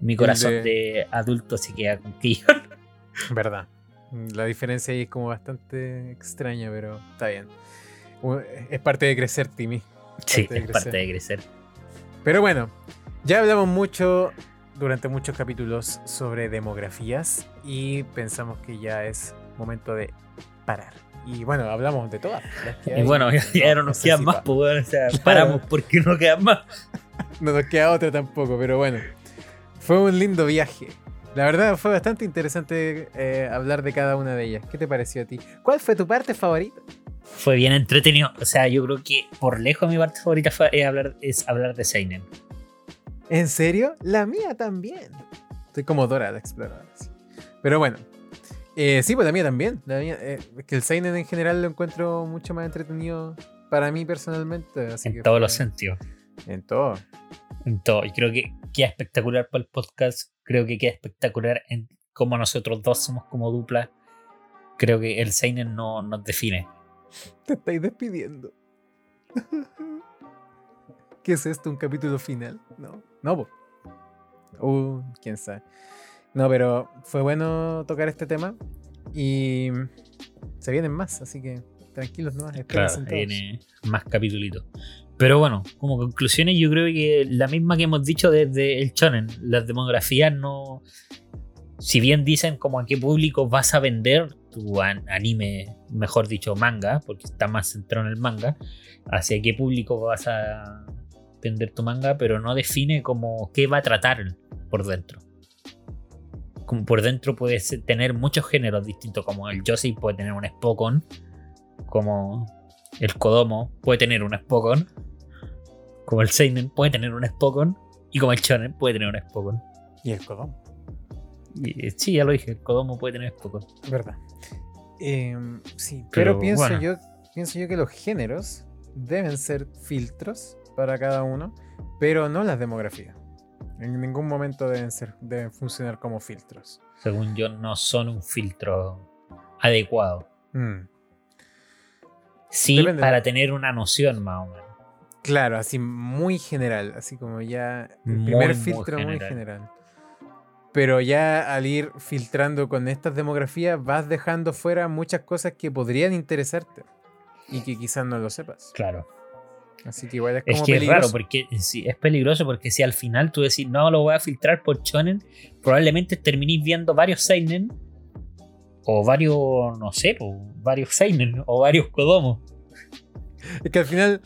Mi corazón de- de... adulto se queda con Kion. Verdad. La diferencia ahí es como bastante extraña, pero está bien. Es parte de crecer, Timmy. Sí, es parte de crecer. Pero bueno, ya hablamos mucho durante muchos capítulos sobre demografías y pensamos que ya es momento de parar. Y bueno, hablamos de todas. Y bueno, ya, ya no nos quedan más, pues, weón, o sea, paramos porque no quedan más. No nos queda otra tampoco, pero bueno. Fue un lindo viaje. La verdad fue bastante interesante eh, hablar de cada una de ellas. ¿Qué te pareció a ti? ¿Cuál fue tu parte favorita? Fue bien entretenido. O sea, yo creo que por lejos mi parte favorita fue, es, hablar, es hablar de Seinen. ¿En serio? La mía también. Estoy como Dora la exploradora. sí. Pero bueno. Eh, sí, pues la mía también. La mía, eh, es que el Seinen en general lo encuentro mucho más entretenido para mí personalmente. Así que en todos fue- los sentidos. En todo. En todo. Y creo que queda espectacular para el podcast. Creo que queda espectacular en cómo nosotros dos somos como dupla. Creo que el Seinen no nos define. Te estáis despidiendo. ¿Qué es esto? ¿Un capítulo final? No. No. Uh, quién sabe. No, pero fue bueno tocar este tema. Y se vienen más, así que tranquilos nomás. Claro, espérense todos. tiene más capítulos. Pero bueno, como conclusiones, yo creo que la misma que hemos dicho desde el Shonen, las demografías no. Si bien dicen como a qué público vas a vender tu an- anime, mejor dicho, manga, porque está más centrado en el manga, hacia qué público vas a vender tu manga, pero no define como qué va a tratar por dentro. Como por dentro puedes tener muchos géneros distintos, como el Yosei puede tener un Spokon, como el Kodomo puede tener un Spokon, como el Seinen puede tener un Spokon, y como el Shonen puede tener un Spokon. Y el Y, eh, sí, ya lo dije, el Kodomo puede tener Spokon. verdad. Em, sí, pero, Pero, pienso, bueno. yo, pienso yo que los géneros deben ser filtros para cada uno, pero no las demografías. En ningún momento deben, ser, deben funcionar como filtros. Según yo, no son un filtro adecuado. Mm. Sí, Depende. para tener una noción más o menos. Claro, así muy general, así como ya el Muy, primer filtro muy general. general. Pero ya al ir filtrando con estas demografías vas dejando fuera muchas cosas que podrían interesarte y que quizás no lo sepas. Claro. Así que igual es Es como que es raro porque sí, es peligroso porque si al final tú decís no lo voy a filtrar por shonen, probablemente terminéis viendo varios seinen o varios, no sé, o varios seinen o varios kodomo. Es que al final,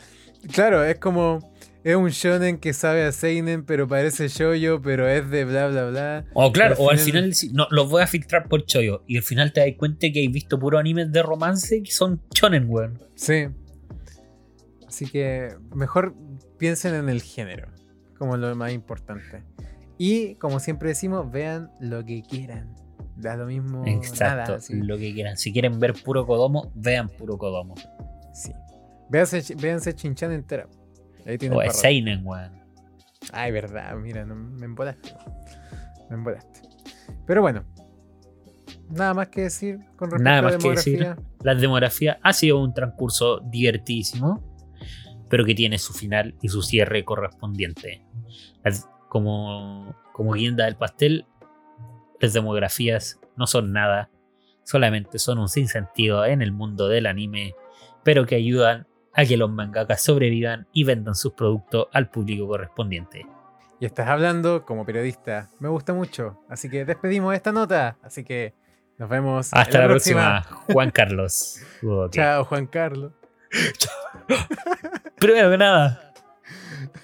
claro, es como es un shonen que sabe a seinen, pero parece shoyo, pero es de bla bla bla. O claro, Al o al final- no, los voy a filtrar por choyo y al final te das cuenta que hay visto puros animes de romance que son shonen, weón. Sí. Así que mejor piensen en el género, como lo más importante. Y como siempre decimos, vean lo que quieran. Da lo mismo Exacto, nada. lo que quieran. Si quieren ver puro kodomo, vean puro kodomo. Sí. Véanse, véanse Chinchan entera. Ahí tienen O es seinen, weón. Ay, verdad, mira, no, me embolaste. Me embolaste. Pero bueno, nada más que decir con respecto Nada a la más que decir. demografía. La demografía ha sido un transcurso divertidísimo, pero que tiene su final y su cierre correspondiente. Como, como guinda del pastel, las demografías no son nada, solamente son un sinsentido en el mundo del anime, pero que ayudan a que los mangakas sobrevivan y vendan sus productos al público correspondiente. Y estás hablando como periodista. Me gusta mucho. Así que despedimos esta nota. Así que nos vemos. Hasta la próxima, Juan Carlos. Chao, Juan Carlos. Primero que nada,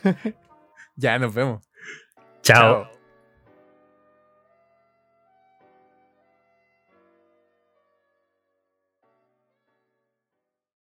Ya nos vemos. chao. Chao.